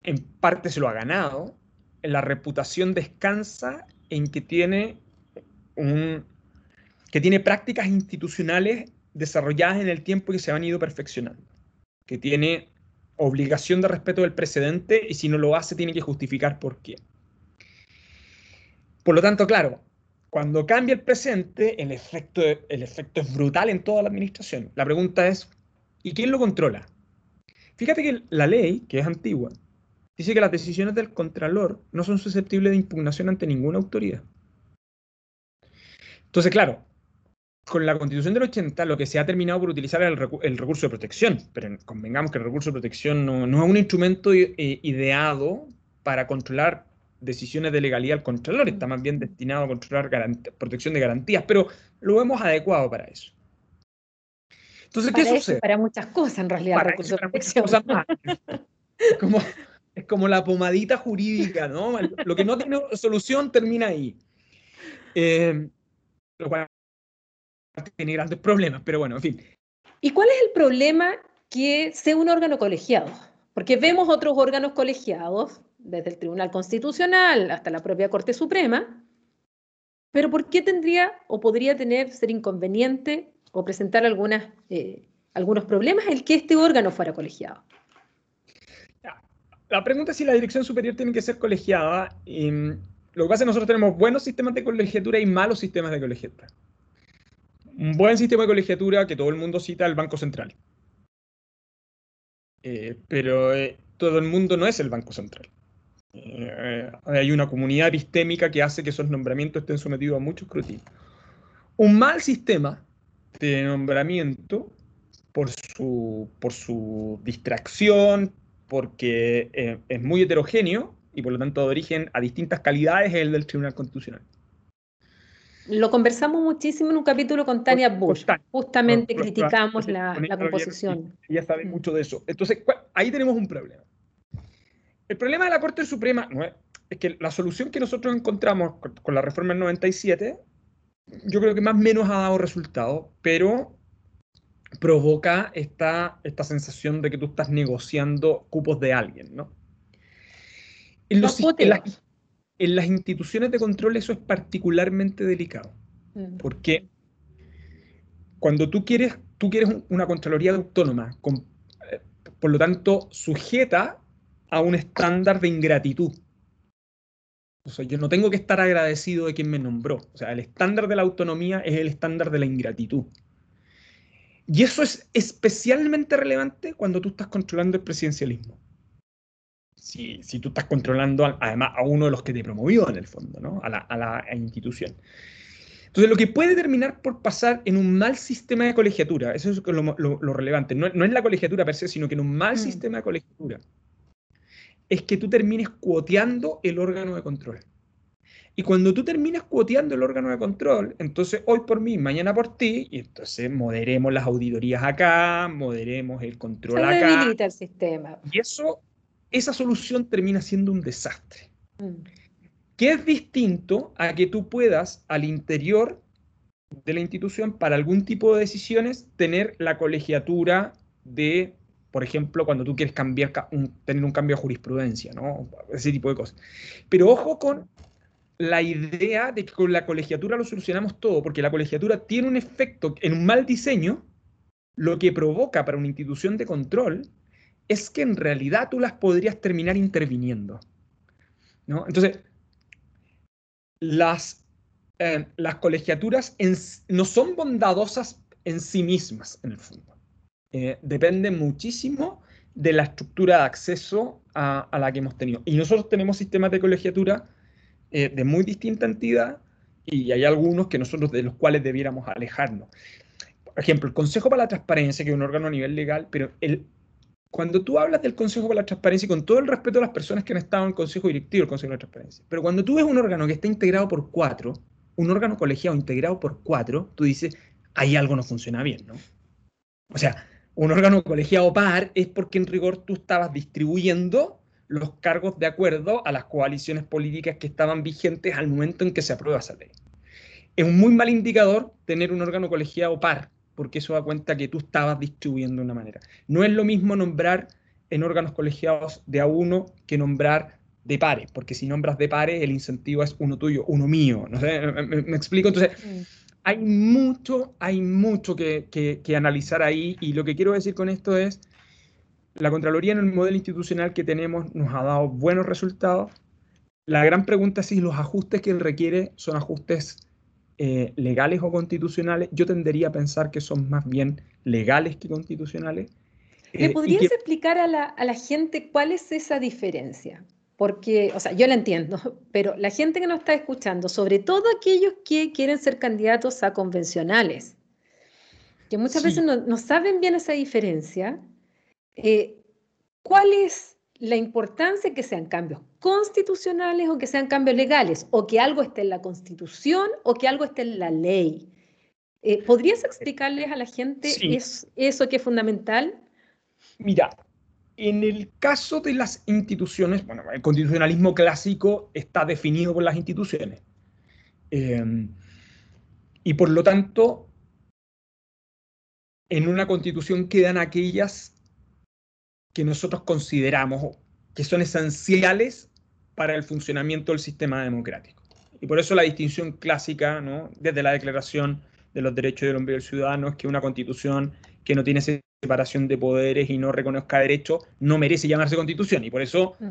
en parte se lo ha ganado. La reputación descansa en que tiene un, que tiene prácticas institucionales desarrolladas en el tiempo y que se han ido perfeccionando, que tiene obligación de respeto del precedente y si no lo hace tiene que justificar por qué. Por lo tanto, claro, cuando cambia el presente, el efecto, es brutal en toda la administración. La pregunta es, ¿y quién lo controla? Fíjate que la ley, que es antigua, dice que las decisiones del Contralor no son susceptibles de impugnación ante ninguna autoridad. Entonces, claro, con la Constitución del 80 lo que se ha terminado por utilizar es el, recurso de protección, pero convengamos que el recurso de protección no, es un instrumento ideado para controlar decisiones de legalidad al Contralor, está más bien destinado a controlar protección de garantías, pero lo hemos adecuado para eso. Entonces, ¿qué sucede? para muchas cosas, en realidad, para recurso de protección. Es [LAUGHS] como, es como la pomadita jurídica, ¿no? Lo que no tiene solución termina ahí. Eh, lo cual tiene grandes problemas, pero bueno, en fin. ¿Y cuál es el problema que sea un órgano colegiado? Porque vemos otros órganos colegiados desde el Tribunal Constitucional hasta la propia Corte Suprema, pero ¿por qué tendría o podría tener, ser inconveniente o presentar algunas, eh, algunos problemas el que este órgano fuera colegiado? La pregunta es si la dirección superior tiene que ser colegiada. Em, lo que pasa es que nosotros tenemos buenos sistemas de colegiatura y malos sistemas de colegiatura. Un buen sistema de colegiatura que todo el mundo cita el Banco Central. Eh, pero eh, todo el mundo no es el Banco Central. Eh, hay una comunidad epistémica que hace que esos nombramientos estén sometidos a mucho escrutinio. Un mal sistema de nombramiento, por su, por su distracción, porque eh, es muy heterogéneo y por lo tanto de origen a distintas calidades, es el del Tribunal Constitucional. Lo conversamos muchísimo en un capítulo con Tania Bush. Justamente criticamos la, la composición. Ella sabe mucho de eso. Entonces, ahí tenemos un problema. El problema de la Corte Suprema es, que la solución que nosotros encontramos con, la reforma del 97, yo creo que más o menos ha dado resultado, pero provoca esta, esta sensación de que tú estás negociando cupos de alguien, ¿no? En, los, en, las, instituciones de control eso es particularmente delicado, mm. porque cuando tú quieres, tú quieres una Contraloría autónoma, con, eh, por lo tanto, sujeta a un estándar de ingratitud. O sea, yo no tengo que estar agradecido de quien me nombró. O sea, el estándar de la autonomía es el estándar de la ingratitud. Y eso es especialmente relevante cuando tú estás controlando el presidencialismo. Si, si tú estás controlando además a uno de los que te promovió en el fondo, ¿no? a, la, a la institución. Entonces, lo que puede terminar por pasar en un mal sistema de colegiatura, eso es lo, lo, relevante, no, no, es la colegiatura per se, sino que en un mal mm. sistema de colegiatura, es que tú termines cuoteando el órgano de control. Y cuando tú terminas cuoteando el órgano de control, entonces hoy por mí, mañana por ti, y entonces moderemos las auditorías acá, moderemos el control Se acá. debilita el sistema. Y eso, esa solución termina siendo un desastre. Mm. Que es distinto a que tú puedas al interior de la institución, para algún tipo de decisiones, tener la colegiatura de, por ejemplo, cuando tú quieres cambiar, tener un cambio de jurisprudencia. Ese tipo de cosas. Pero ojo con la idea de que con la colegiatura lo solucionamos todo, porque la colegiatura tiene un efecto en un mal diseño, lo que provoca para una institución de control es que en realidad tú las podrías terminar interviniendo. Entonces, las, eh, las colegiaturas no son bondadosas en sí mismas, en el fondo. Eh, depende muchísimo de la estructura de acceso a, la que hemos tenido. Y nosotros tenemos sistemas de colegiatura eh, de muy distinta entidad y hay algunos que nosotros de los cuales debiéramos alejarnos. Por ejemplo, el Consejo para la Transparencia, que es un órgano a nivel legal, pero cuando tú hablas del Consejo para la Transparencia, y con todo el respeto a las personas que han estado en el Consejo Directivo del Consejo de la Transparencia, pero cuando tú ves un órgano que está integrado por cuatro, un órgano colegiado integrado por cuatro, tú dices, ahí algo no funciona bien, ¿no? O sea, un órgano colegiado par es porque en rigor tú estabas distribuyendo los cargos de acuerdo a las coaliciones políticas que estaban vigentes al momento en que se aprueba esa ley. Es un muy mal indicador tener un órgano colegiado par, porque eso da cuenta que tú estabas distribuyendo de una manera. No es lo mismo nombrar en órganos colegiados de a uno que nombrar de pares, porque si nombras de pares, el incentivo es uno tuyo, uno mío. No me, explico. Entonces, mm. Hay mucho, hay mucho que, que analizar ahí, y lo que quiero decir con esto es la Contraloría en el modelo institucional que tenemos nos ha dado buenos resultados. La gran pregunta es si los ajustes que él requiere son ajustes eh, legales o constitucionales. Yo tendería a pensar que son más bien legales que constitucionales. ¿Le eh, podrías explicar a la, a la, gente cuál es esa diferencia? Porque, o sea, yo la entiendo, [LAUGHS] pero la gente que nos está escuchando, sobre todo aquellos que quieren ser candidatos a convencionales, que muchas veces no, no, saben bien esa diferencia, eh, ¿cuál es la importancia que sean cambios constitucionales o que sean cambios legales? O que algo esté en la constitución o que algo esté en la ley. Eh, ¿Podrías explicarles a la gente eso que es fundamental? Mira, en el caso de las instituciones, bueno, el constitucionalismo clásico está definido por las instituciones. Em, y por lo tanto, en una constitución quedan aquellas que nosotros consideramos que son esenciales para el funcionamiento del sistema democrático. Y por eso la distinción clásica, ¿no? desde la Declaración de los Derechos del Hombre y del Ciudadano, es que una constitución que no tiene separación de poderes y no reconozca derechos no merece llamarse constitución. Y por eso mm.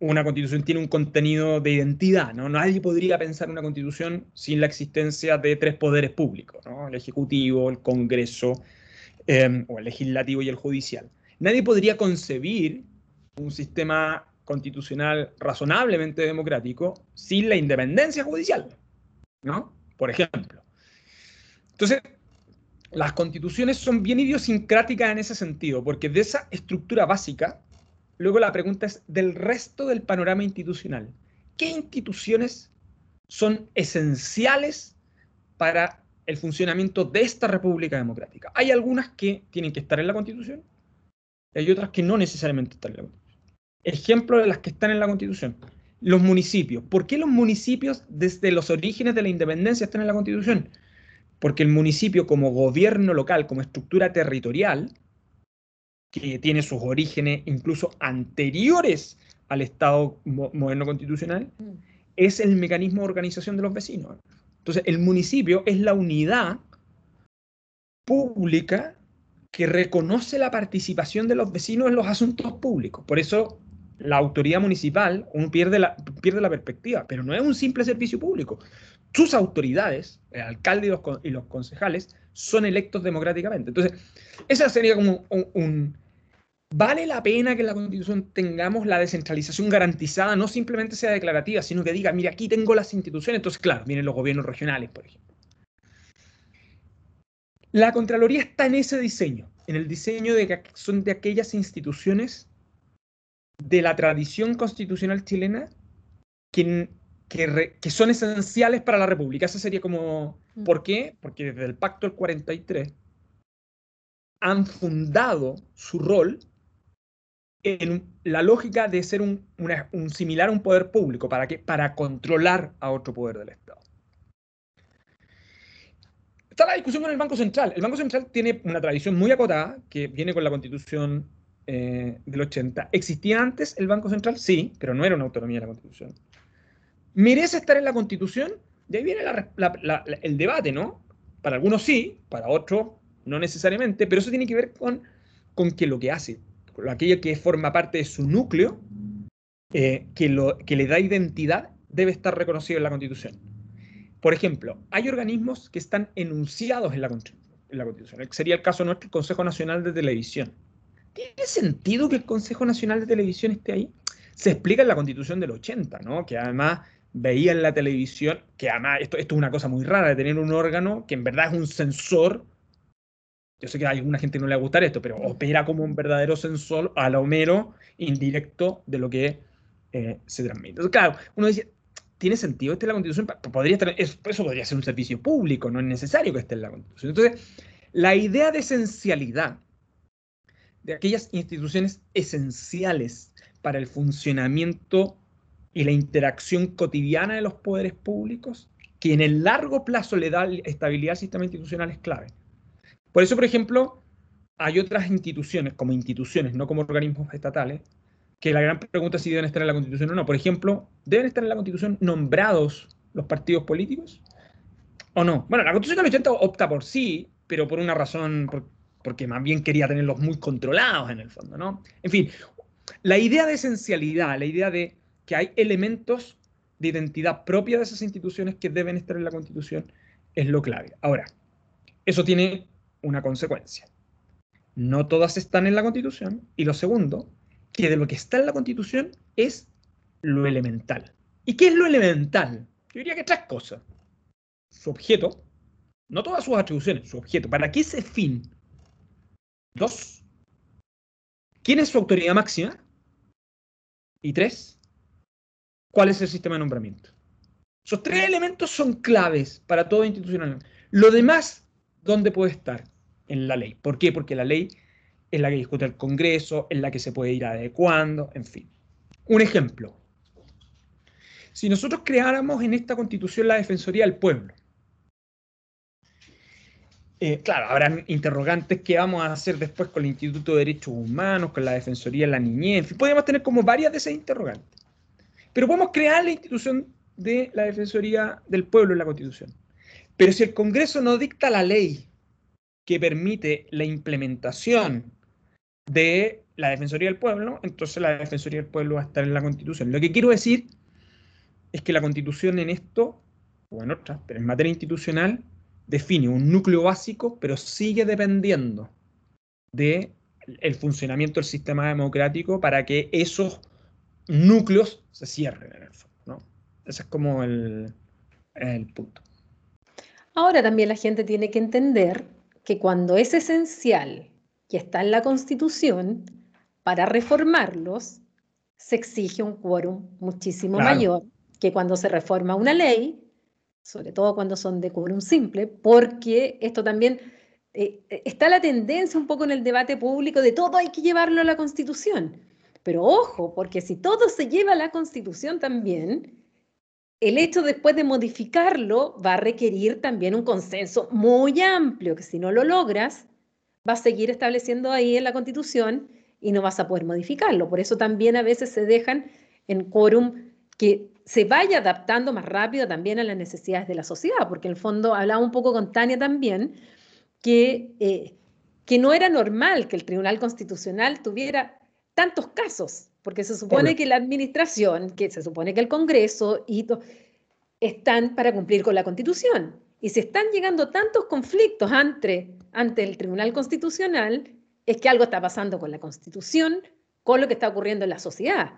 una constitución tiene un contenido de identidad. ¿no? Nadie podría pensar una constitución sin la existencia de tres poderes públicos, ¿no? el Ejecutivo, el Congreso eh, o el Legislativo y el Judicial. Nadie podría concebir un sistema constitucional razonablemente democrático sin la independencia judicial, ¿no? Por ejemplo. Entonces, las constituciones son bien idiosincráticas en ese sentido, porque de esa estructura básica, luego la pregunta es del resto del panorama institucional. ¿Qué instituciones son esenciales para el funcionamiento de esta República Democrática? Hay algunas que tienen que estar en la Constitución, hay otras que no necesariamente están en la Constitución. Ejemplo de las que están en la Constitución. Los municipios. ¿Por qué los municipios desde los orígenes de la independencia están en la Constitución? Porque el municipio como gobierno local, como estructura territorial, que tiene sus orígenes incluso anteriores al Estado moderno constitucional, mm. es el mecanismo de organización de los vecinos. Entonces, el municipio es la unidad pública que reconoce la participación de los vecinos en los asuntos públicos. Por eso la autoridad municipal, uno pierde la, pierde la perspectiva, pero no es un simple servicio público. Sus autoridades, el alcalde y los, concejales, son electos democráticamente. Entonces, esa sería como un, ¿Vale la pena que en la Constitución tengamos la descentralización garantizada, no simplemente sea declarativa, sino que diga, mira, aquí tengo las instituciones, entonces, claro, vienen los gobiernos regionales, por ejemplo. La Contraloría está en ese diseño, en el diseño de que son de aquellas instituciones de la tradición constitucional chilena que, que, son esenciales para la República. Ese sería como, mm. ¿por qué? Porque desde el Pacto del 43 han fundado su rol en la lógica de ser un, un, similar a un poder público. ¿Para qué? Para controlar a otro poder del Estado. Está la discusión con el Banco Central. El Banco Central tiene una tradición muy acotada que viene con la Constitución eh, del 80. ¿Existía antes el Banco Central? Sí, pero no era una autonomía de la Constitución. ¿Merece estar en la Constitución? De ahí viene el debate, ¿no? Para algunos sí, para otros no necesariamente, pero eso tiene que ver con, con que lo que hace, con aquello que forma parte de su núcleo, eh, que, le da identidad, debe estar reconocido en la Constitución. Por ejemplo, hay organismos que están enunciados en la, en la Constitución. Sería el caso nuestro, el Consejo Nacional de Televisión. ¿Tiene sentido que el Consejo Nacional de Televisión esté ahí? Se explica en la Constitución del 80, ¿no? Que además veía en la televisión, que además esto, esto es una cosa muy rara de tener un órgano que en verdad es un sensor. Yo sé que a alguna gente no le va a gustar esto, pero opera como un verdadero sensor a lo mero indirecto de lo que eh, se transmite. Entonces, claro, uno dice, ¿tiene sentido esté en la Constitución? Podría estar, eso podría ser un servicio público, no es necesario que esté en la Constitución. Entonces, la idea de esencialidad de aquellas instituciones esenciales para el funcionamiento y la interacción cotidiana de los poderes públicos, que en el largo plazo le da estabilidad al sistema institucional es clave. Por eso, por ejemplo, hay otras instituciones, como instituciones, no como organismos estatales, que la gran pregunta es si deben estar en la Constitución o no. Por ejemplo, ¿deben estar en la Constitución nombrados los partidos políticos o no? Bueno, la Constitución del 80 opta por sí, pero por una razón, porque más bien quería tenerlos muy controlados en el fondo, ¿no? En fin, la idea de esencialidad, la idea de que hay elementos de identidad propia de esas instituciones que deben estar en la Constitución es lo clave. Ahora, eso tiene una consecuencia. No todas están en la Constitución. Y lo segundo, que de lo que está en la Constitución es lo elemental. ¿Y qué es lo elemental? Yo diría que tres cosas. Su objeto, no todas sus atribuciones, su objeto. ¿Para qué ese fin Dos, ¿quién es su autoridad máxima? Y tres, ¿cuál es el sistema de nombramiento? Esos tres elementos son claves para todo institucional. Lo demás, ¿dónde puede estar? En la ley. ¿Por qué? Porque la ley es la que discute el Congreso, es la que se puede ir adecuando, en fin. Un ejemplo. Si nosotros creáramos en esta constitución la Defensoría del Pueblo, eh, claro, habrán interrogantes que vamos a hacer después con el Instituto de Derechos Humanos, con la Defensoría de la Niñez, podemos tener como varias de esas interrogantes. Pero podemos crear la institución de la Defensoría del Pueblo en la Constitución. Pero si el Congreso no dicta la ley que permite la implementación de la Defensoría del Pueblo, entonces la Defensoría del Pueblo va a estar en la Constitución. Lo que quiero decir es que la Constitución en esto, o en otras, pero en materia institucional, define un núcleo básico, pero sigue dependiendo del el funcionamiento del sistema democrático para que esos núcleos se cierren en el fondo. ¿no? Ese es como el, el punto. Ahora también la gente tiene que entender que cuando es esencial que está en la Constitución, para reformarlos se exige un quórum muchísimo mayor que cuando se reforma una ley sobre todo cuando son de quórum simple, porque esto también eh, eh, está la tendencia un poco en el debate público de todo hay que llevarlo a la Constitución. Pero ojo, porque si todo se lleva a la Constitución también, el hecho después de modificarlo va a requerir también un consenso muy amplio, que si no lo logras, va a seguir estableciendo ahí en la Constitución y no vas a poder modificarlo. Por eso también a veces se dejan en quórum que se vaya adaptando más rápido también a las necesidades de la sociedad, porque en el fondo hablaba un poco con Tania también, que, eh, que no era normal que el Tribunal Constitucional tuviera tantos casos porque se supone que la administración, que se supone que el Congreso y están para cumplir con la Constitución. Y si están llegando tantos conflictos ante, ante el Tribunal Constitucional, es que algo está pasando con la Constitución, con lo que está ocurriendo en la sociedad.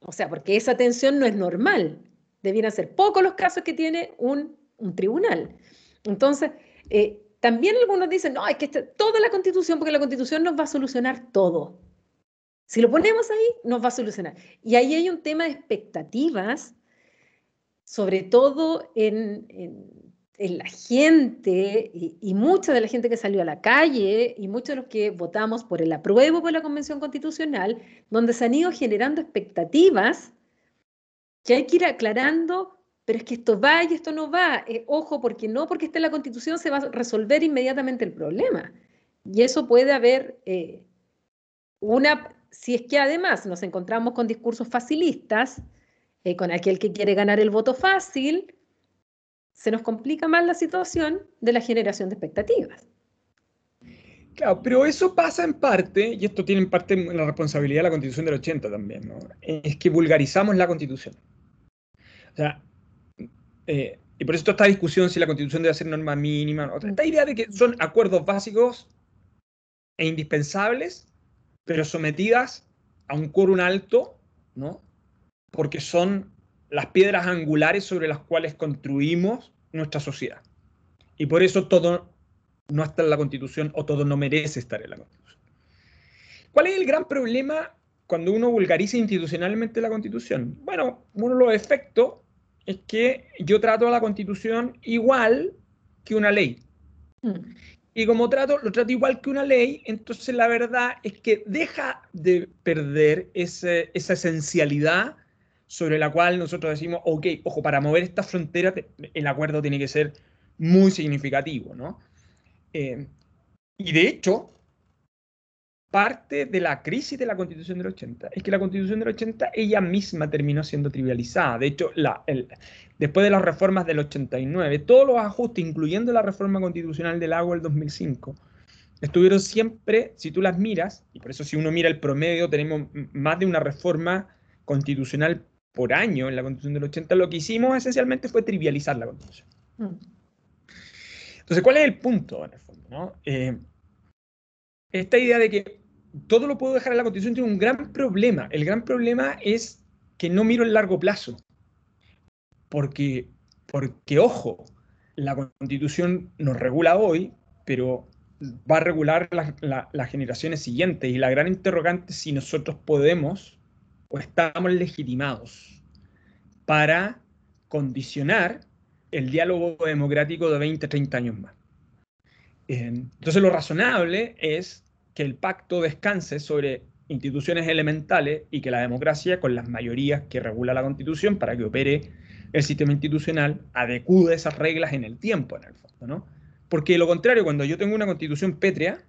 O sea, porque esa tensión no es normal. Debieran ser pocos los casos que tiene un, un tribunal. Entonces, eh, también algunos dicen, no, hay que toda la constitución, porque la constitución nos va a solucionar todo. Si lo ponemos ahí, nos va a solucionar. Y ahí hay un tema de expectativas, sobre todo en, la gente y, y, mucha de la gente que salió a la calle y muchos de los que votamos por el apruebo por la Convención Constitucional, donde se han ido generando expectativas que hay que ir aclarando pero es que esto va y esto no va. Eh, ojo, porque no porque esté en la Constitución se va a resolver inmediatamente el problema. Y eso puede haber eh, una, si es que además nos encontramos con discursos facilistas, eh, con aquel que quiere ganar el voto fácil, se nos complica más la situación de la generación de expectativas. Claro, pero eso pasa en parte, y esto tiene en parte la responsabilidad de la Constitución del 80 también, es que vulgarizamos la Constitución. Eh, y por eso toda esta discusión si la constitución debe ser norma mínima, esta idea de que son acuerdos básicos e indispensables, pero sometidas a un quórum alto, ¿no? Porque son las piedras angulares sobre las cuales construimos nuestra sociedad. Y por eso todo no está en la Constitución o todo no merece estar en la Constitución. ¿Cuál es el gran problema cuando uno vulgariza institucionalmente la Constitución? Bueno, uno de los efectos es que yo trato a la constitución igual que una ley. Y como trato, lo trato igual que una ley, entonces la verdad es que deja de perder esa esencialidad sobre la cual nosotros decimos, ok, ojo, para mover esta frontera el acuerdo tiene que ser muy significativo, ¿no? Eh, y de hecho, parte de la crisis de la Constitución del 80 es que la Constitución del 80 ella misma terminó siendo trivializada. De hecho, la, después de las reformas del 89, todos los ajustes, incluyendo la reforma constitucional del agua del 2005, estuvieron siempre, si tú las miras, y por eso si uno mira el promedio, tenemos más de una reforma constitucional por año en la Constitución del 80, lo que hicimos esencialmente fue trivializar la Constitución. Mm. Entonces, ¿cuál es el punto en el fondo? Eh, esta idea de que todo lo puedo dejar en la constitución tiene un gran problema. El gran problema es que no miro el largo plazo. Porque, porque ojo, la constitución nos regula hoy, pero va a regular las generaciones siguientes. Y la gran interrogante es si nosotros podemos o estamos legitimados para condicionar el diálogo democrático de 20, 30 años más. Entonces lo razonable es que el pacto descanse sobre instituciones elementales y que la democracia, con las mayorías que regula la constitución para que opere el sistema institucional, adecue esas reglas en el tiempo, en el fondo, ¿no? Porque lo contrario, cuando yo tengo una constitución pétrea,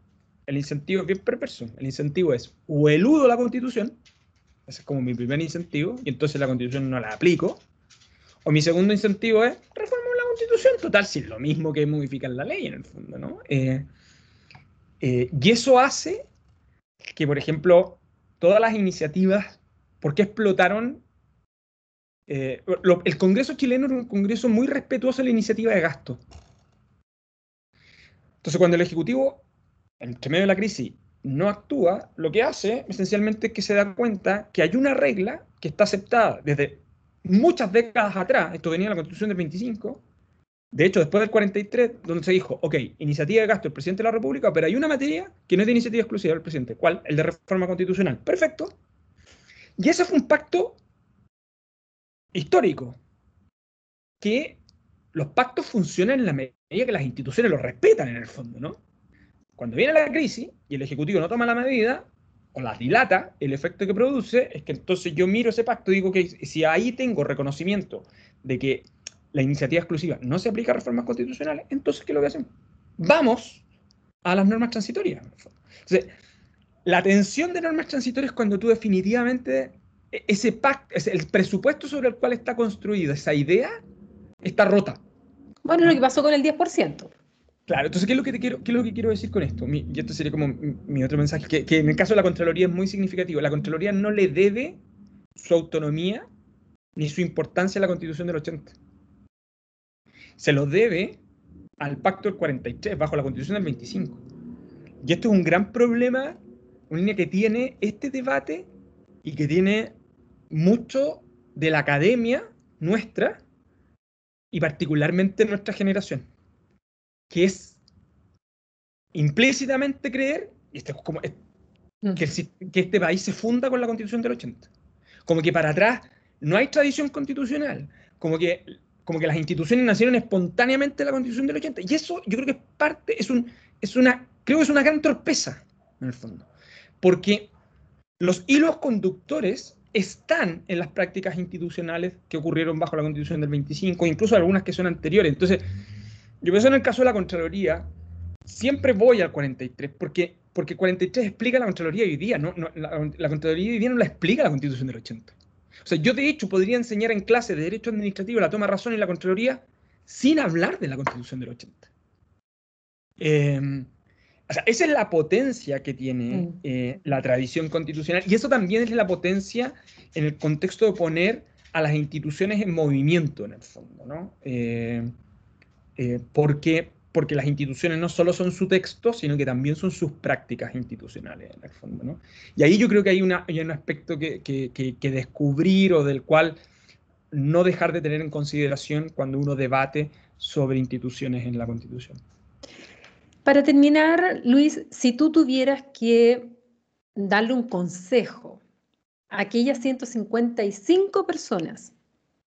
el incentivo es bien perverso. El incentivo es o eludo la constitución, ese es como mi primer incentivo, y entonces la constitución no la aplico, o mi segundo incentivo es reformar la constitución, total, si es lo mismo que modificar la ley en el fondo, ¿no? Eh, eh, y eso hace que, por ejemplo, todas las iniciativas, ¿por qué explotaron? Eh, el Congreso chileno era un Congreso muy respetuoso de la iniciativa de gasto. Entonces, cuando el Ejecutivo, entre medio de la crisis, no actúa, lo que hace esencialmente es que se da cuenta que hay una regla que está aceptada desde muchas décadas atrás, esto venía en la Constitución del 25, de hecho, después del 43, donde se dijo, ok, iniciativa de gasto del presidente de la República, pero hay una materia que no es de iniciativa exclusiva del presidente. ¿Cuál? El de reforma constitucional. Perfecto. Y ese fue un pacto histórico, que los pactos funcionan en la medida que las instituciones los respetan en el fondo, ¿no? Cuando viene la crisis y el Ejecutivo no toma la medida o la dilata, el efecto que produce es que entonces yo miro ese pacto y digo que si ahí tengo reconocimiento de que la iniciativa exclusiva no se aplica a reformas constitucionales, entonces, ¿qué es lo que hacemos? Vamos a las normas transitorias. la tensión de normas transitorias es cuando tú definitivamente e, ese pacto, el presupuesto sobre el cual está construida esa idea, está rota. Bueno, lo que pasó con el 10%. Claro, entonces, ¿qué es lo que, te quiero, qué es lo que quiero decir con esto? y esto sería como mi, otro mensaje, que, que, en el caso de la Contraloría es muy significativo. La Contraloría no le debe su autonomía ni su importancia a la Constitución del 80. Se lo debe al Pacto del 43, bajo la Constitución del 25. Y esto es un gran problema, una línea que tiene este debate y que tiene mucho de la academia nuestra y particularmente nuestra generación, que es implícitamente creer, como, mm. que, que este país se funda con la Constitución del 80. Como que para atrás no hay tradición constitucional, como que, como que las instituciones nacieron espontáneamente de la Constitución del 80. Y eso yo creo que es parte, es, un, es una, creo que es una gran torpeza, en el fondo. Porque los hilos conductores están en las prácticas institucionales que ocurrieron bajo la Constitución del 25, incluso algunas que son anteriores. Entonces, yo pienso en el caso de la Contraloría, siempre voy al 43, porque, porque 43 explica la Contraloría hoy día, ¿no? la, la, Contraloría hoy día no la explica la Constitución del 80. O sea, yo de hecho podría enseñar en clase de Derecho Administrativo la toma de razón y la Contraloría sin hablar de la Constitución del 80. Eh, o sea, esa es la potencia que tiene mm. eh, la tradición constitucional y eso también es la potencia en el contexto de poner a las instituciones en movimiento, en el fondo, ¿no? Eh, eh, porque, porque las instituciones no solo son su texto, sino que también son sus prácticas institucionales, en el fondo, ¿no? Y ahí yo creo que hay, una, hay un aspecto que, que, que descubrir o del cual no dejar de tener en consideración cuando uno debate sobre instituciones en la Constitución. Para terminar, Luis, si tú tuvieras que darle un consejo a aquellas 155 personas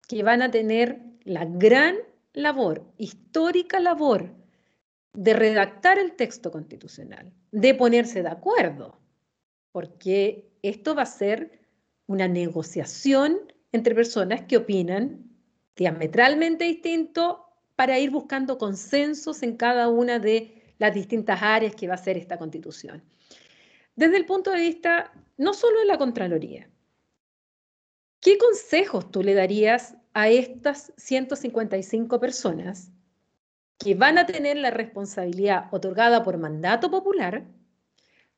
que van a tener la gran labor, histórica labor, de redactar el texto constitucional, de ponerse de acuerdo, porque esto va a ser una negociación entre personas que opinan diametralmente distinto para ir buscando consensos en cada una de las distintas áreas que va a ser esta constitución. Desde el punto de vista no solo de la Contraloría, ¿qué consejos tú le darías a estas 155 personas que van a tener la responsabilidad otorgada por mandato popular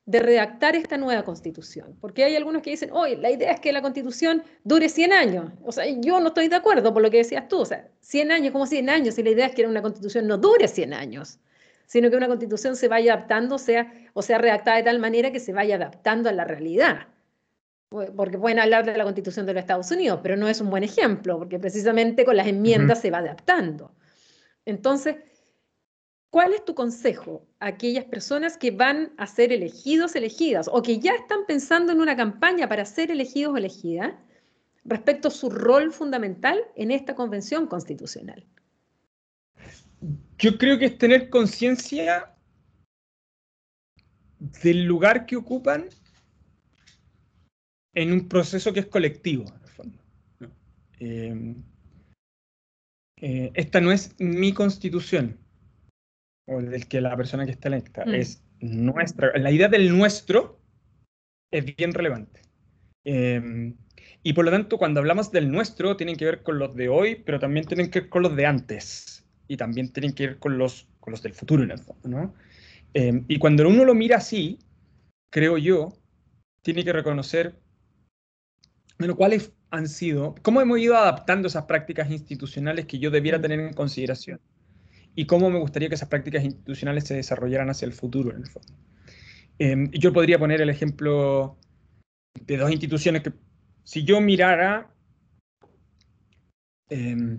de redactar esta nueva constitución. Porque hay algunos que dicen, oye, la idea es que la constitución dure 100 años. O sea, yo no estoy de acuerdo por lo que decías tú. O sea, 100 años, como 100 años, y la idea es que una constitución no dure 100 años sino que una constitución se vaya adaptando, sea, o sea redactada de tal manera que se vaya adaptando a la realidad. Porque pueden hablar de la constitución de los Estados Unidos, pero no es un buen ejemplo, porque precisamente con las enmiendas se va adaptando. Entonces, ¿cuál es tu consejo a aquellas personas que van a ser elegidos, elegidas, o que ya están pensando en una campaña para ser elegidos o elegidas, respecto a su rol fundamental en esta convención constitucional? Yo creo que es tener conciencia del lugar que ocupan en un proceso que es colectivo, en el fondo. Eh, eh, esta no es mi constitución, o del que la persona que está electa, mm. es nuestra. La idea del nuestro es bien relevante. Eh, y por lo tanto, cuando hablamos del nuestro, tienen que ver con los de hoy, pero también tienen que ver con los de antes y también tienen que ver con los, con los del futuro en el fondo, ¿no? Em, y cuando uno lo mira así, creo yo, tiene que reconocer, bueno, cuáles han sido, cómo hemos ido adaptando esas prácticas institucionales que yo debiera tener en consideración y cómo me gustaría que esas prácticas institucionales se desarrollaran hacia el futuro en el fondo. Eh, yo podría poner el ejemplo de dos instituciones que, si yo mirara eh,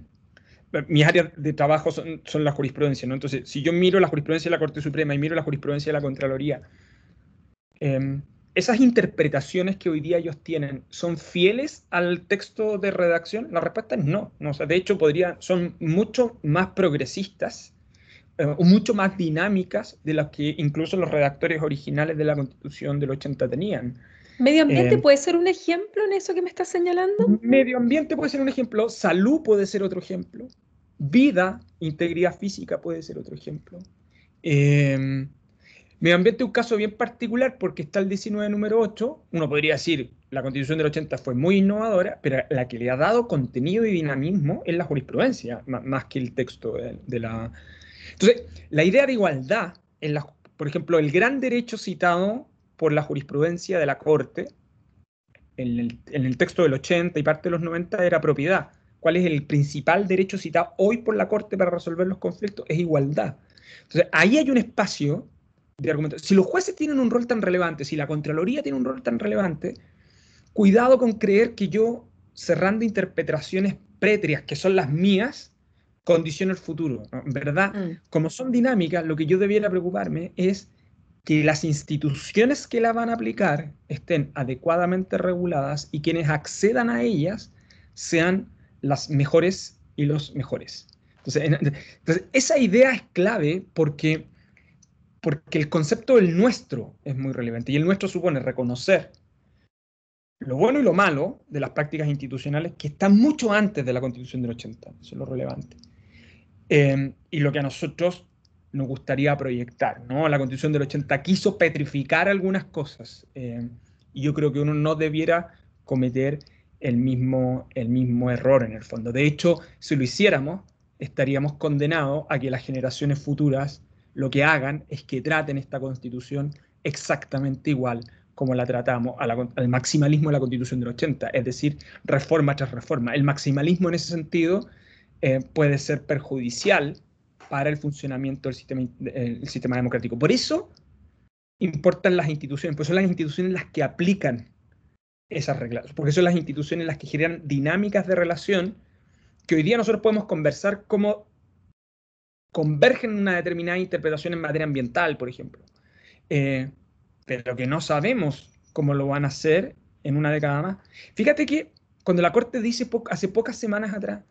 mis áreas de trabajo son, son, la jurisprudencia, ¿no? Entonces, si yo miro la jurisprudencia de la Corte Suprema y miro la jurisprudencia de la Contraloría, em, esas interpretaciones que hoy día ellos tienen, ¿son fieles al texto de redacción? La respuesta es no. no o sea, de hecho, podría, son mucho más progresistas eh, o mucho más dinámicas de las que incluso los redactores originales de la Constitución del 80 tenían. ¿Medio ambiente em, puede ser un ejemplo en eso que me estás señalando? Medio ambiente puede ser un ejemplo, salud puede ser otro ejemplo, vida, integridad física puede ser otro ejemplo. Em, medio ambiente es un caso bien particular porque está el 19 número 8. Uno podría decir, la constitución del 80 fue muy innovadora, pero la que le ha dado contenido y dinamismo es la jurisprudencia, más que el texto de, la... Entonces, la idea de igualdad, por ejemplo, el gran derecho citado por la jurisprudencia de la Corte, en el, en el texto del 80 y parte de los 90, era propiedad. ¿Cuál es el principal derecho citado hoy por la Corte para resolver los conflictos? Es igualdad. Entonces, ahí hay un espacio de. Si los jueces tienen un rol tan relevante, si la Contraloría tiene un rol tan relevante, cuidado con creer que yo, cerrando interpretaciones prétrias, que son las mías, condiciono el futuro. En verdad, mm. como son dinámicas, lo que yo debiera preocuparme es que las instituciones que la van a aplicar estén adecuadamente reguladas y quienes accedan a ellas sean las mejores y los mejores. Entonces, esa idea es clave porque, porque el concepto del nuestro es muy relevante y el nuestro supone reconocer lo bueno y lo malo de las prácticas institucionales que están mucho antes de la Constitución del 80, eso es lo relevante. Eh, y lo que a nosotros nos gustaría proyectar, ¿no? La Constitución del 80 quiso petrificar algunas cosas eh, y yo creo que uno no debiera cometer el mismo, el mismo error en el fondo. De hecho, si lo hiciéramos, estaríamos condenados a que las generaciones futuras lo que hagan es que traten esta constitución exactamente igual como la tratamos al maximalismo de la constitución del 80, es decir, reforma tras reforma. El maximalismo en ese sentido eh, puede ser perjudicial para el funcionamiento del sistema, democrático. Por eso importan las instituciones, porque son las instituciones las que aplican esas reglas, porque son las instituciones las que generan dinámicas de relación que hoy día nosotros podemos conversar cómo convergen una determinada interpretación en materia ambiental, por ejemplo, eh, pero que no sabemos cómo lo van a hacer en una década más. Fíjate que cuando la Corte dice hace pocas semanas atrás,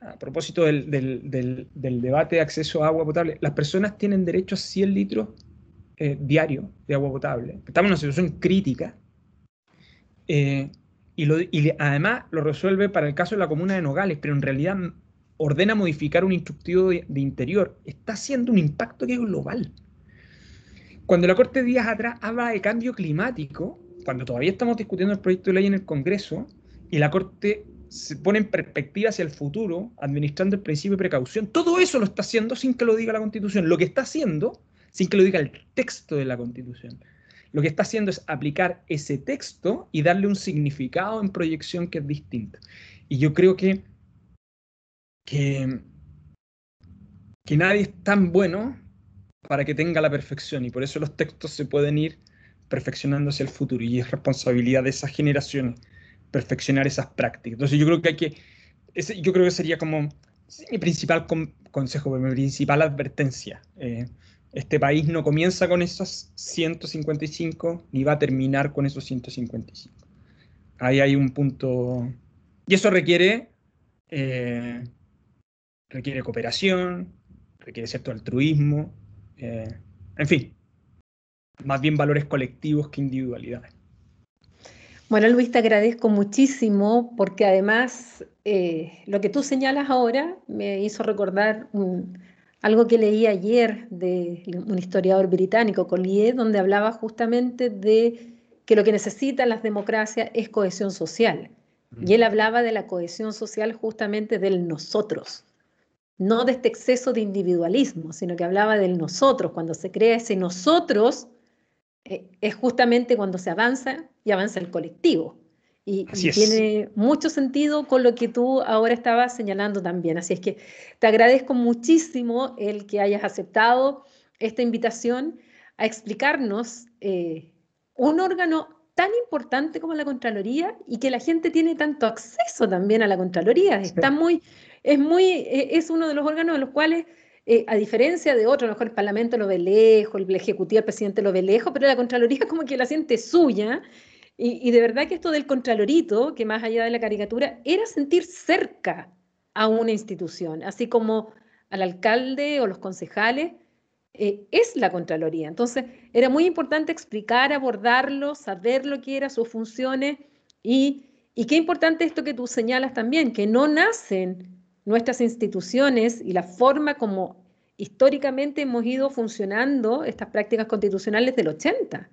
a propósito del, debate de acceso a agua potable, las personas tienen derecho a 100 litros eh, diarios de agua potable. Estamos en una situación crítica. Eh, y, además lo resuelve para el caso de la comuna de Nogales, pero en realidad ordena modificar un instructivo de, interior. Está haciendo un impacto que es global. Cuando la Corte días atrás habla de cambio climático, cuando todavía estamos discutiendo el proyecto de ley en el Congreso, y la Corte se pone en perspectiva hacia el futuro, administrando el principio de precaución, todo eso lo está haciendo sin que lo diga la Constitución. Lo que está haciendo, sin que lo diga el texto de la Constitución lo que está haciendo es aplicar ese texto y darle un significado en proyección que es distinto. Y yo creo que, que, que nadie es tan bueno para que tenga la perfección y por eso los textos se pueden ir perfeccionando hacia el futuro y es responsabilidad de esas generaciones perfeccionar esas prácticas. Entonces yo creo que hay que, ese, yo creo que sería como mi principal consejo, mi principal advertencia. Eh, este país no comienza con esos 155 ni va a terminar con esos 155. Ahí hay un punto. Y eso requiere, eh, requiere cooperación, requiere cierto altruismo, eh, en fin, más bien valores colectivos que individualidades. Bueno, Luis, te agradezco muchísimo porque además eh, lo que tú señalas ahora me hizo recordar un, algo que leí ayer de un historiador británico, Collier, donde hablaba justamente de que lo que necesitan las democracias es cohesión social. Y él hablaba de la cohesión social justamente del nosotros, no de este exceso de individualismo, sino que hablaba del nosotros. Cuando se crea ese nosotros, eh, es justamente cuando se avanza y avanza el colectivo. Y, tiene mucho sentido con lo que tú ahora estabas señalando también. Así es que te agradezco muchísimo el que hayas aceptado esta invitación a explicarnos eh, un órgano tan importante como la Contraloría y que la gente tiene tanto acceso también a la Contraloría. Está muy, es, muy, e, es uno de los órganos de los cuales, eh, a diferencia de otros, a lo mejor el Parlamento lo ve lejos, el Ejecutivo, el Presidente lo ve lejos, pero la Contraloría [LAUGHS] como que la siente suya y, de verdad que esto del contralorito, que más allá de la caricatura, era sentir cerca a una institución, así como al alcalde o los concejales, eh, es la Contraloría. Entonces, era muy importante explicar, abordarlo, saber lo que eran sus funciones y, y qué importante esto que tú señalas también, que no nacen nuestras instituciones y la forma como históricamente hemos ido funcionando estas prácticas constitucionales del 80.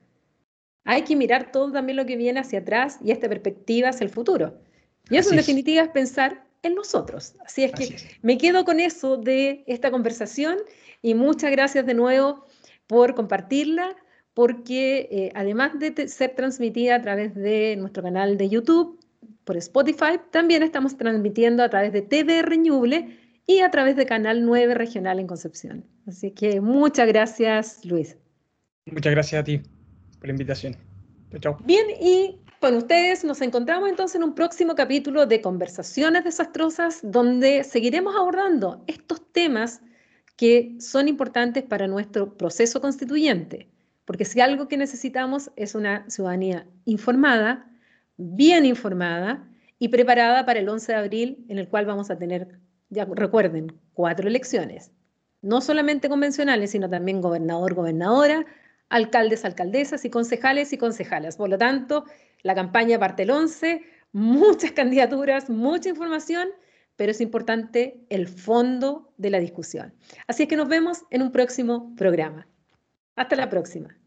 Hay que mirar todo también lo que viene hacia atrás y esta perspectiva hacia el futuro. Y eso en definitiva es pensar en nosotros. Así es que me quedo con eso de esta conversación y muchas gracias de nuevo por compartirla, porque eh, además de ser transmitida a través de nuestro canal de YouTube, por Spotify, también estamos transmitiendo a través de TV Reñuble y a través de Canal 9 Regional en Concepción. Así que muchas gracias, Luis. Muchas gracias a ti por la invitación. Chao. Bien, y con ustedes nos encontramos entonces en un próximo capítulo de Conversaciones Desastrosas, donde seguiremos abordando estos temas que son importantes para nuestro proceso constituyente. Porque si algo que necesitamos es una ciudadanía informada, bien informada y preparada para el 11 de abril, en el cual vamos a tener, ya recuerden, cuatro elecciones. No solamente convencionales, sino también gobernador, gobernadora, alcaldes, alcaldesas y concejales y concejalas. Por lo tanto, la campaña parte el 11, muchas candidaturas, mucha información, pero es importante el fondo de la discusión. Así es que nos vemos en un próximo programa. Hasta la próxima.